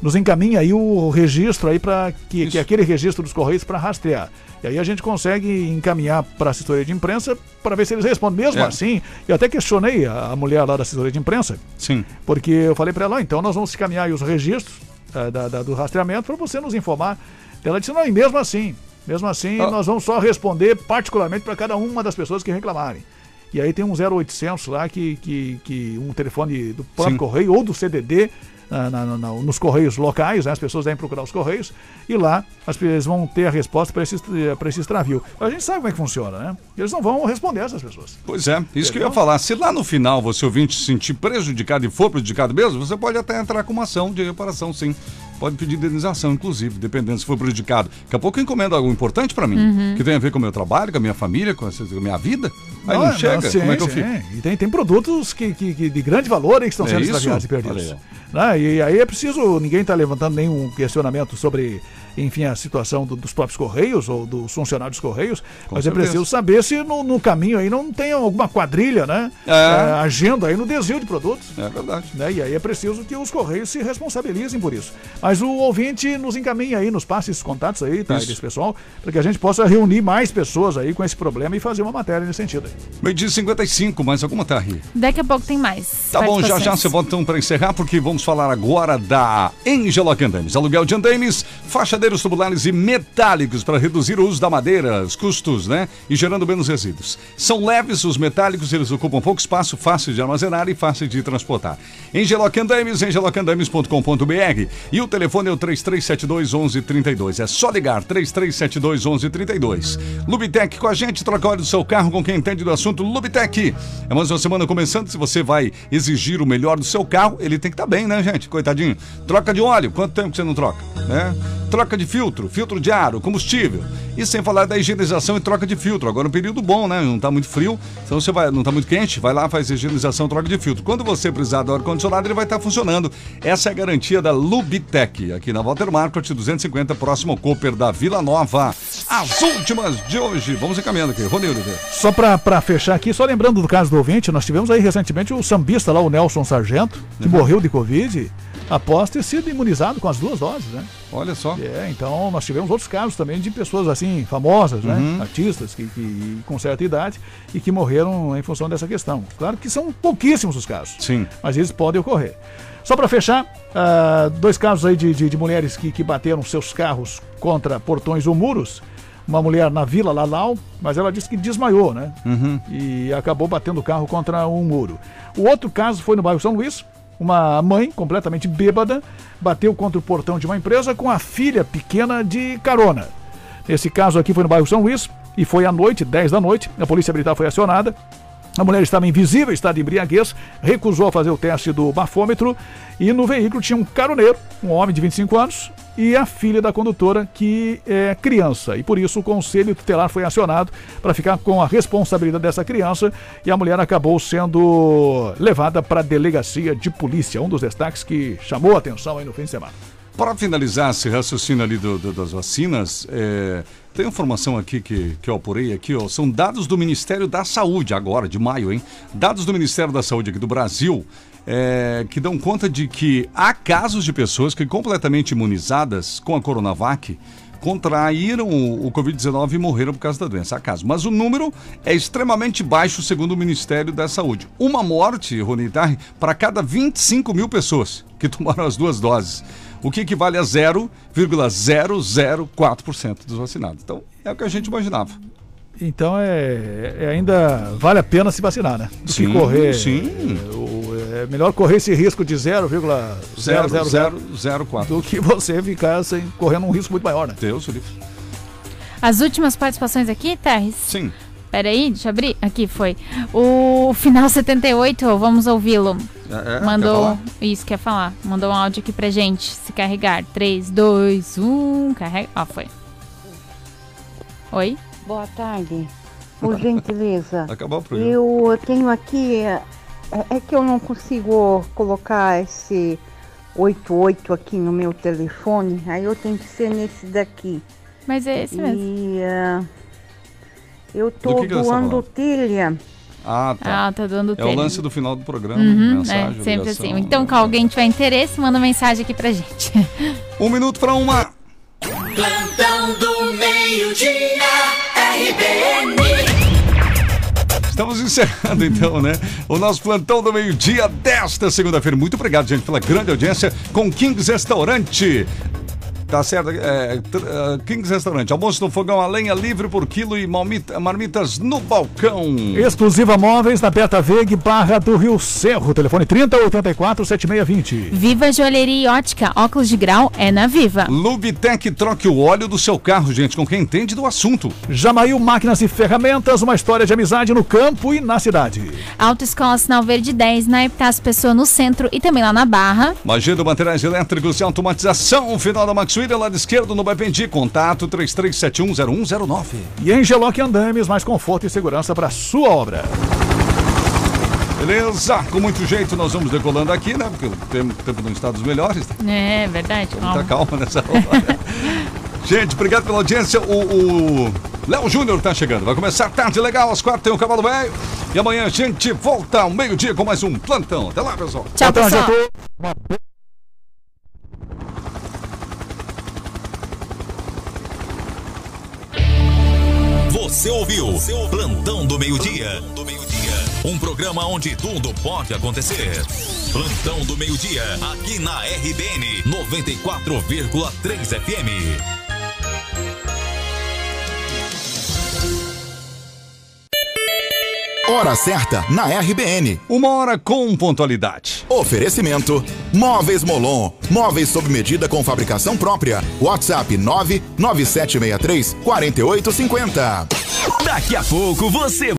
B: nos encaminha aí o registro aí para que, que aquele registro dos Correios para rastrear. E aí a gente consegue encaminhar para a assessoria de imprensa para ver se eles respondem. Mesmo
A: É.
B: assim, eu até questionei a, a mulher lá da assessoria de imprensa.
A: Sim.
B: Porque eu falei para ela, "Ah, então nós vamos encaminhar aí os registros eh, da- da- do rastreamento para você nos informar. Ela disse, não, e mesmo assim, mesmo assim,
A: Ah.
B: nós vamos só responder particularmente para cada uma das pessoas que reclamarem. E aí tem um 0800 lá, que, que, que um telefone do próprio correio ou do CDD, na- na- na- nos correios locais, né, as pessoas devem procurar os correios, e lá as pessoas vão ter a resposta para esse, pra esse extravio. A gente sabe como é que funciona, né? Eles não vão responder essas pessoas.
A: Pois é, isso que eu ia falar. Se lá no final você ouvinte se sentir prejudicado e for prejudicado mesmo, você pode até entrar com uma ação de reparação, sim. Pode pedir indenização, inclusive, dependendo se for prejudicado. Daqui a pouco eu encomendo algo importante para mim,
B: Uhum.
A: que tem a ver com o meu trabalho, com a minha família, com a minha vida. Aí não,
B: Ah,
A: chega,
B: sim,
A: como é que eu
B: sim.
A: fico?
B: E tem, tem produtos que, que, que de grande valor aí que estão
A: É
B: sendo
A: isso?
B: extraviados e perdidos. Né? E aí é preciso, ninguém está levantando nenhum questionamento sobre, enfim, a situação do- dos próprios Correios ou dos funcionários dos Correios,
A: Com
B: mas
A: certeza.
B: é preciso saber se no, no caminho aí não tem alguma quadrilha, né?
A: É.
B: Eh, agenda aí no desvio de produtos.
A: É verdade.
B: Né? E aí é preciso que os Correios se responsabilizem por isso. Mas o ouvinte nos encaminha aí, nos passe esses contatos aí, tá?
A: Isso.
B: Desse pessoal, para que a gente possa reunir mais pessoas aí com esse problema e fazer uma matéria nesse sentido aí.
A: Meio dia e 55, mais alguma aí?
C: Daqui a pouco tem mais.
A: Tá bom, já já você volta então para encerrar, porque vamos falar agora da Engeloc Andames. Aluguel de andames, fachadeiros tubulares e metálicos para reduzir o uso da madeira, os custos, né? E gerando menos resíduos. São leves os metálicos, eles ocupam pouco espaço, fácil de armazenar e fácil de transportar. Engeloc Andames, engelocandames.com.br e o telefone é o 3372 1132. É só ligar 3372 1132. Lubitec com a gente, troca óleo do seu carro com quem entende do assunto. Lubitec. É mais uma semana começando. Se você vai exigir o melhor do seu carro, ele tem que estar bem, né, gente? Coitadinho. Troca de óleo. Quanto tempo que você não troca? Né? Troca de filtro, filtro de ar, combustível. E sem falar da higienização e troca de filtro. Agora é um período bom, né? Não tá muito frio. Então você vai, não tá muito quente, vai lá, faz higienização, troca de filtro. Quando você precisar do ar-condicionado, ele vai estar funcionando. Essa é a garantia da Lubitec, aqui na Walter Market 250, próximo ao Cooper da Vila Nova. As últimas de hoje. Vamos encaminhando aqui. Rony Oliveira.
B: Só pra pra fechar aqui, só lembrando do caso do ouvinte, nós tivemos aí recentemente o sambista lá, o Nelson Sargento, que morreu de Covid após ter sido imunizado com as duas doses, né?
A: Olha só.
B: É, então nós tivemos outros casos também de pessoas assim, famosas, né?
A: Uhum.
B: Artistas que, que com certa idade e que morreram em função dessa questão. Claro que são pouquíssimos os casos.
A: Sim.
B: Mas eles podem ocorrer. Só para fechar, ah, dois casos aí de, de, de mulheres que, que bateram seus carros contra portões ou muros. Uma mulher na Vila Lalau, mas ela disse que desmaiou, né?
A: Uhum.
B: e acabou batendo o carro contra um muro. O outro caso foi no bairro São Luís. Uma mãe completamente bêbada bateu contra o portão de uma empresa com a filha pequena de carona. Esse caso aqui foi no bairro São Luís e foi à noite, 10 da noite. A polícia militar foi acionada. A mulher estava invisível, estado de embriaguez, recusou fazer o teste do bafômetro e no veículo tinha um caroneiro, um homem de 25 anos, e a filha da condutora, que é criança. E por isso o conselho tutelar foi acionado para ficar com a responsabilidade dessa criança e a mulher acabou sendo levada para a delegacia de polícia. Um dos destaques que chamou a atenção aí no fim de semana.
A: Para finalizar esse raciocínio ali do- do- das vacinas, é, tem informação aqui que, que eu apurei aqui, ó, são dados do Ministério da Saúde, agora, de maio, hein? Dados do Ministério da Saúde aqui do Brasil, é, que dão conta de que há casos de pessoas que completamente imunizadas com a Coronavac contraíram o, o Covid-19 e morreram por causa da doença. Há casos. Mas o número é extremamente baixo, segundo o Ministério da Saúde. Uma morte, Rony para cada 25 mil pessoas que tomaram as duas doses o que equivale a 0,004% dos vacinados. Então, é o que a gente imaginava.
B: Então é, é ainda vale a pena se vacinar, né? Do
A: Sim,
B: que correr.
A: sim.
B: É, o- é melhor correr esse risco de 0,004
A: 0,004.
B: do que você ficar sem, correndo um risco muito maior, né?
A: Deus, livre.
C: As últimas participações aqui, Terres?
A: Sim.
C: Peraí, deixa eu abrir. Aqui foi. O final 78, vamos ouvi-lo.
A: É,
C: Mandou.
A: quer?
C: Isso, quer falar. Mandou um áudio aqui pra gente. Se carregar. 3, 2, 1. Carrega. Ó, foi. Oi?
Q: Boa tarde. Por gentileza.
A: Acabou o programa.
Q: Eu tenho aqui. É, é que eu não consigo colocar esse 88 aqui no meu telefone. Aí eu tenho que ser nesse daqui.
C: Mas é esse mesmo.
Q: E ah, eu
A: Do
Q: tô
A: que que ela está
Q: doando telha.
A: Ah, tá.
C: Ah, tá dando
A: É o lance do final do programa,
C: Uhum,
A: mensagem,
C: é, sempre
A: ligação,
C: assim. Então,
A: né?
C: se alguém tiver interesse, manda mensagem aqui pra gente.
A: Um minuto para uma.
D: Plantão do meio-dia, RBN.
A: Estamos encerrando então, né? O nosso plantão do meio-dia desta segunda-feira. Muito obrigado, gente, pela grande audiência com Kings Restaurante. Tá certo? É, é, Kings Restaurante. Almoço no fogão a lenha livre por quilo e malmita- marmitas no balcão.
B: Exclusiva Móveis na Beta Veg, Barra do Rio Cerro. Telefone 30 84 7620.
C: Viva Joalheria e Ótica. Óculos de grau é na Viva.
A: Lubitec, troque o óleo do seu carro, gente, com quem entende do assunto.
B: Jamail Máquinas e Ferramentas, uma história de amizade no campo e na cidade.
C: Autoescola Sinal Verde 10, na Epitácio Pessoa no centro e também lá na Barra.
A: Magia do Materiais Elétricos e Automatização, final da Max Wheeler, lado esquerdo no Bependi, contato 33710109.
B: E Engeloc Andames, mais conforto e segurança para sua obra.
A: Beleza? Com muito jeito nós vamos decolando aqui, né? Porque o tempo, o tempo não está dos melhores.
C: É verdade.
A: Muita
C: calma.
A: calma nessa hora. Gente, obrigado pela audiência. O, o Léo Júnior tá chegando. Vai começar tarde legal, às quatro tem o Cavalo Velho. E amanhã a gente volta ao meio-dia com mais um plantão. Até lá, pessoal.
C: Tchau,
B: tarde a
C: pessoal.
J: Você ouviu Plantão do Meio-Dia. Um programa onde tudo pode acontecer. Plantão do Meio-Dia, aqui na RBN 94,3 FM.
R: Hora certa na RBN.
A: Uma hora com pontualidade.
R: Oferecimento: Móveis Molon. Móveis sob medida com fabricação própria. WhatsApp 99763 4850.
J: Daqui a pouco você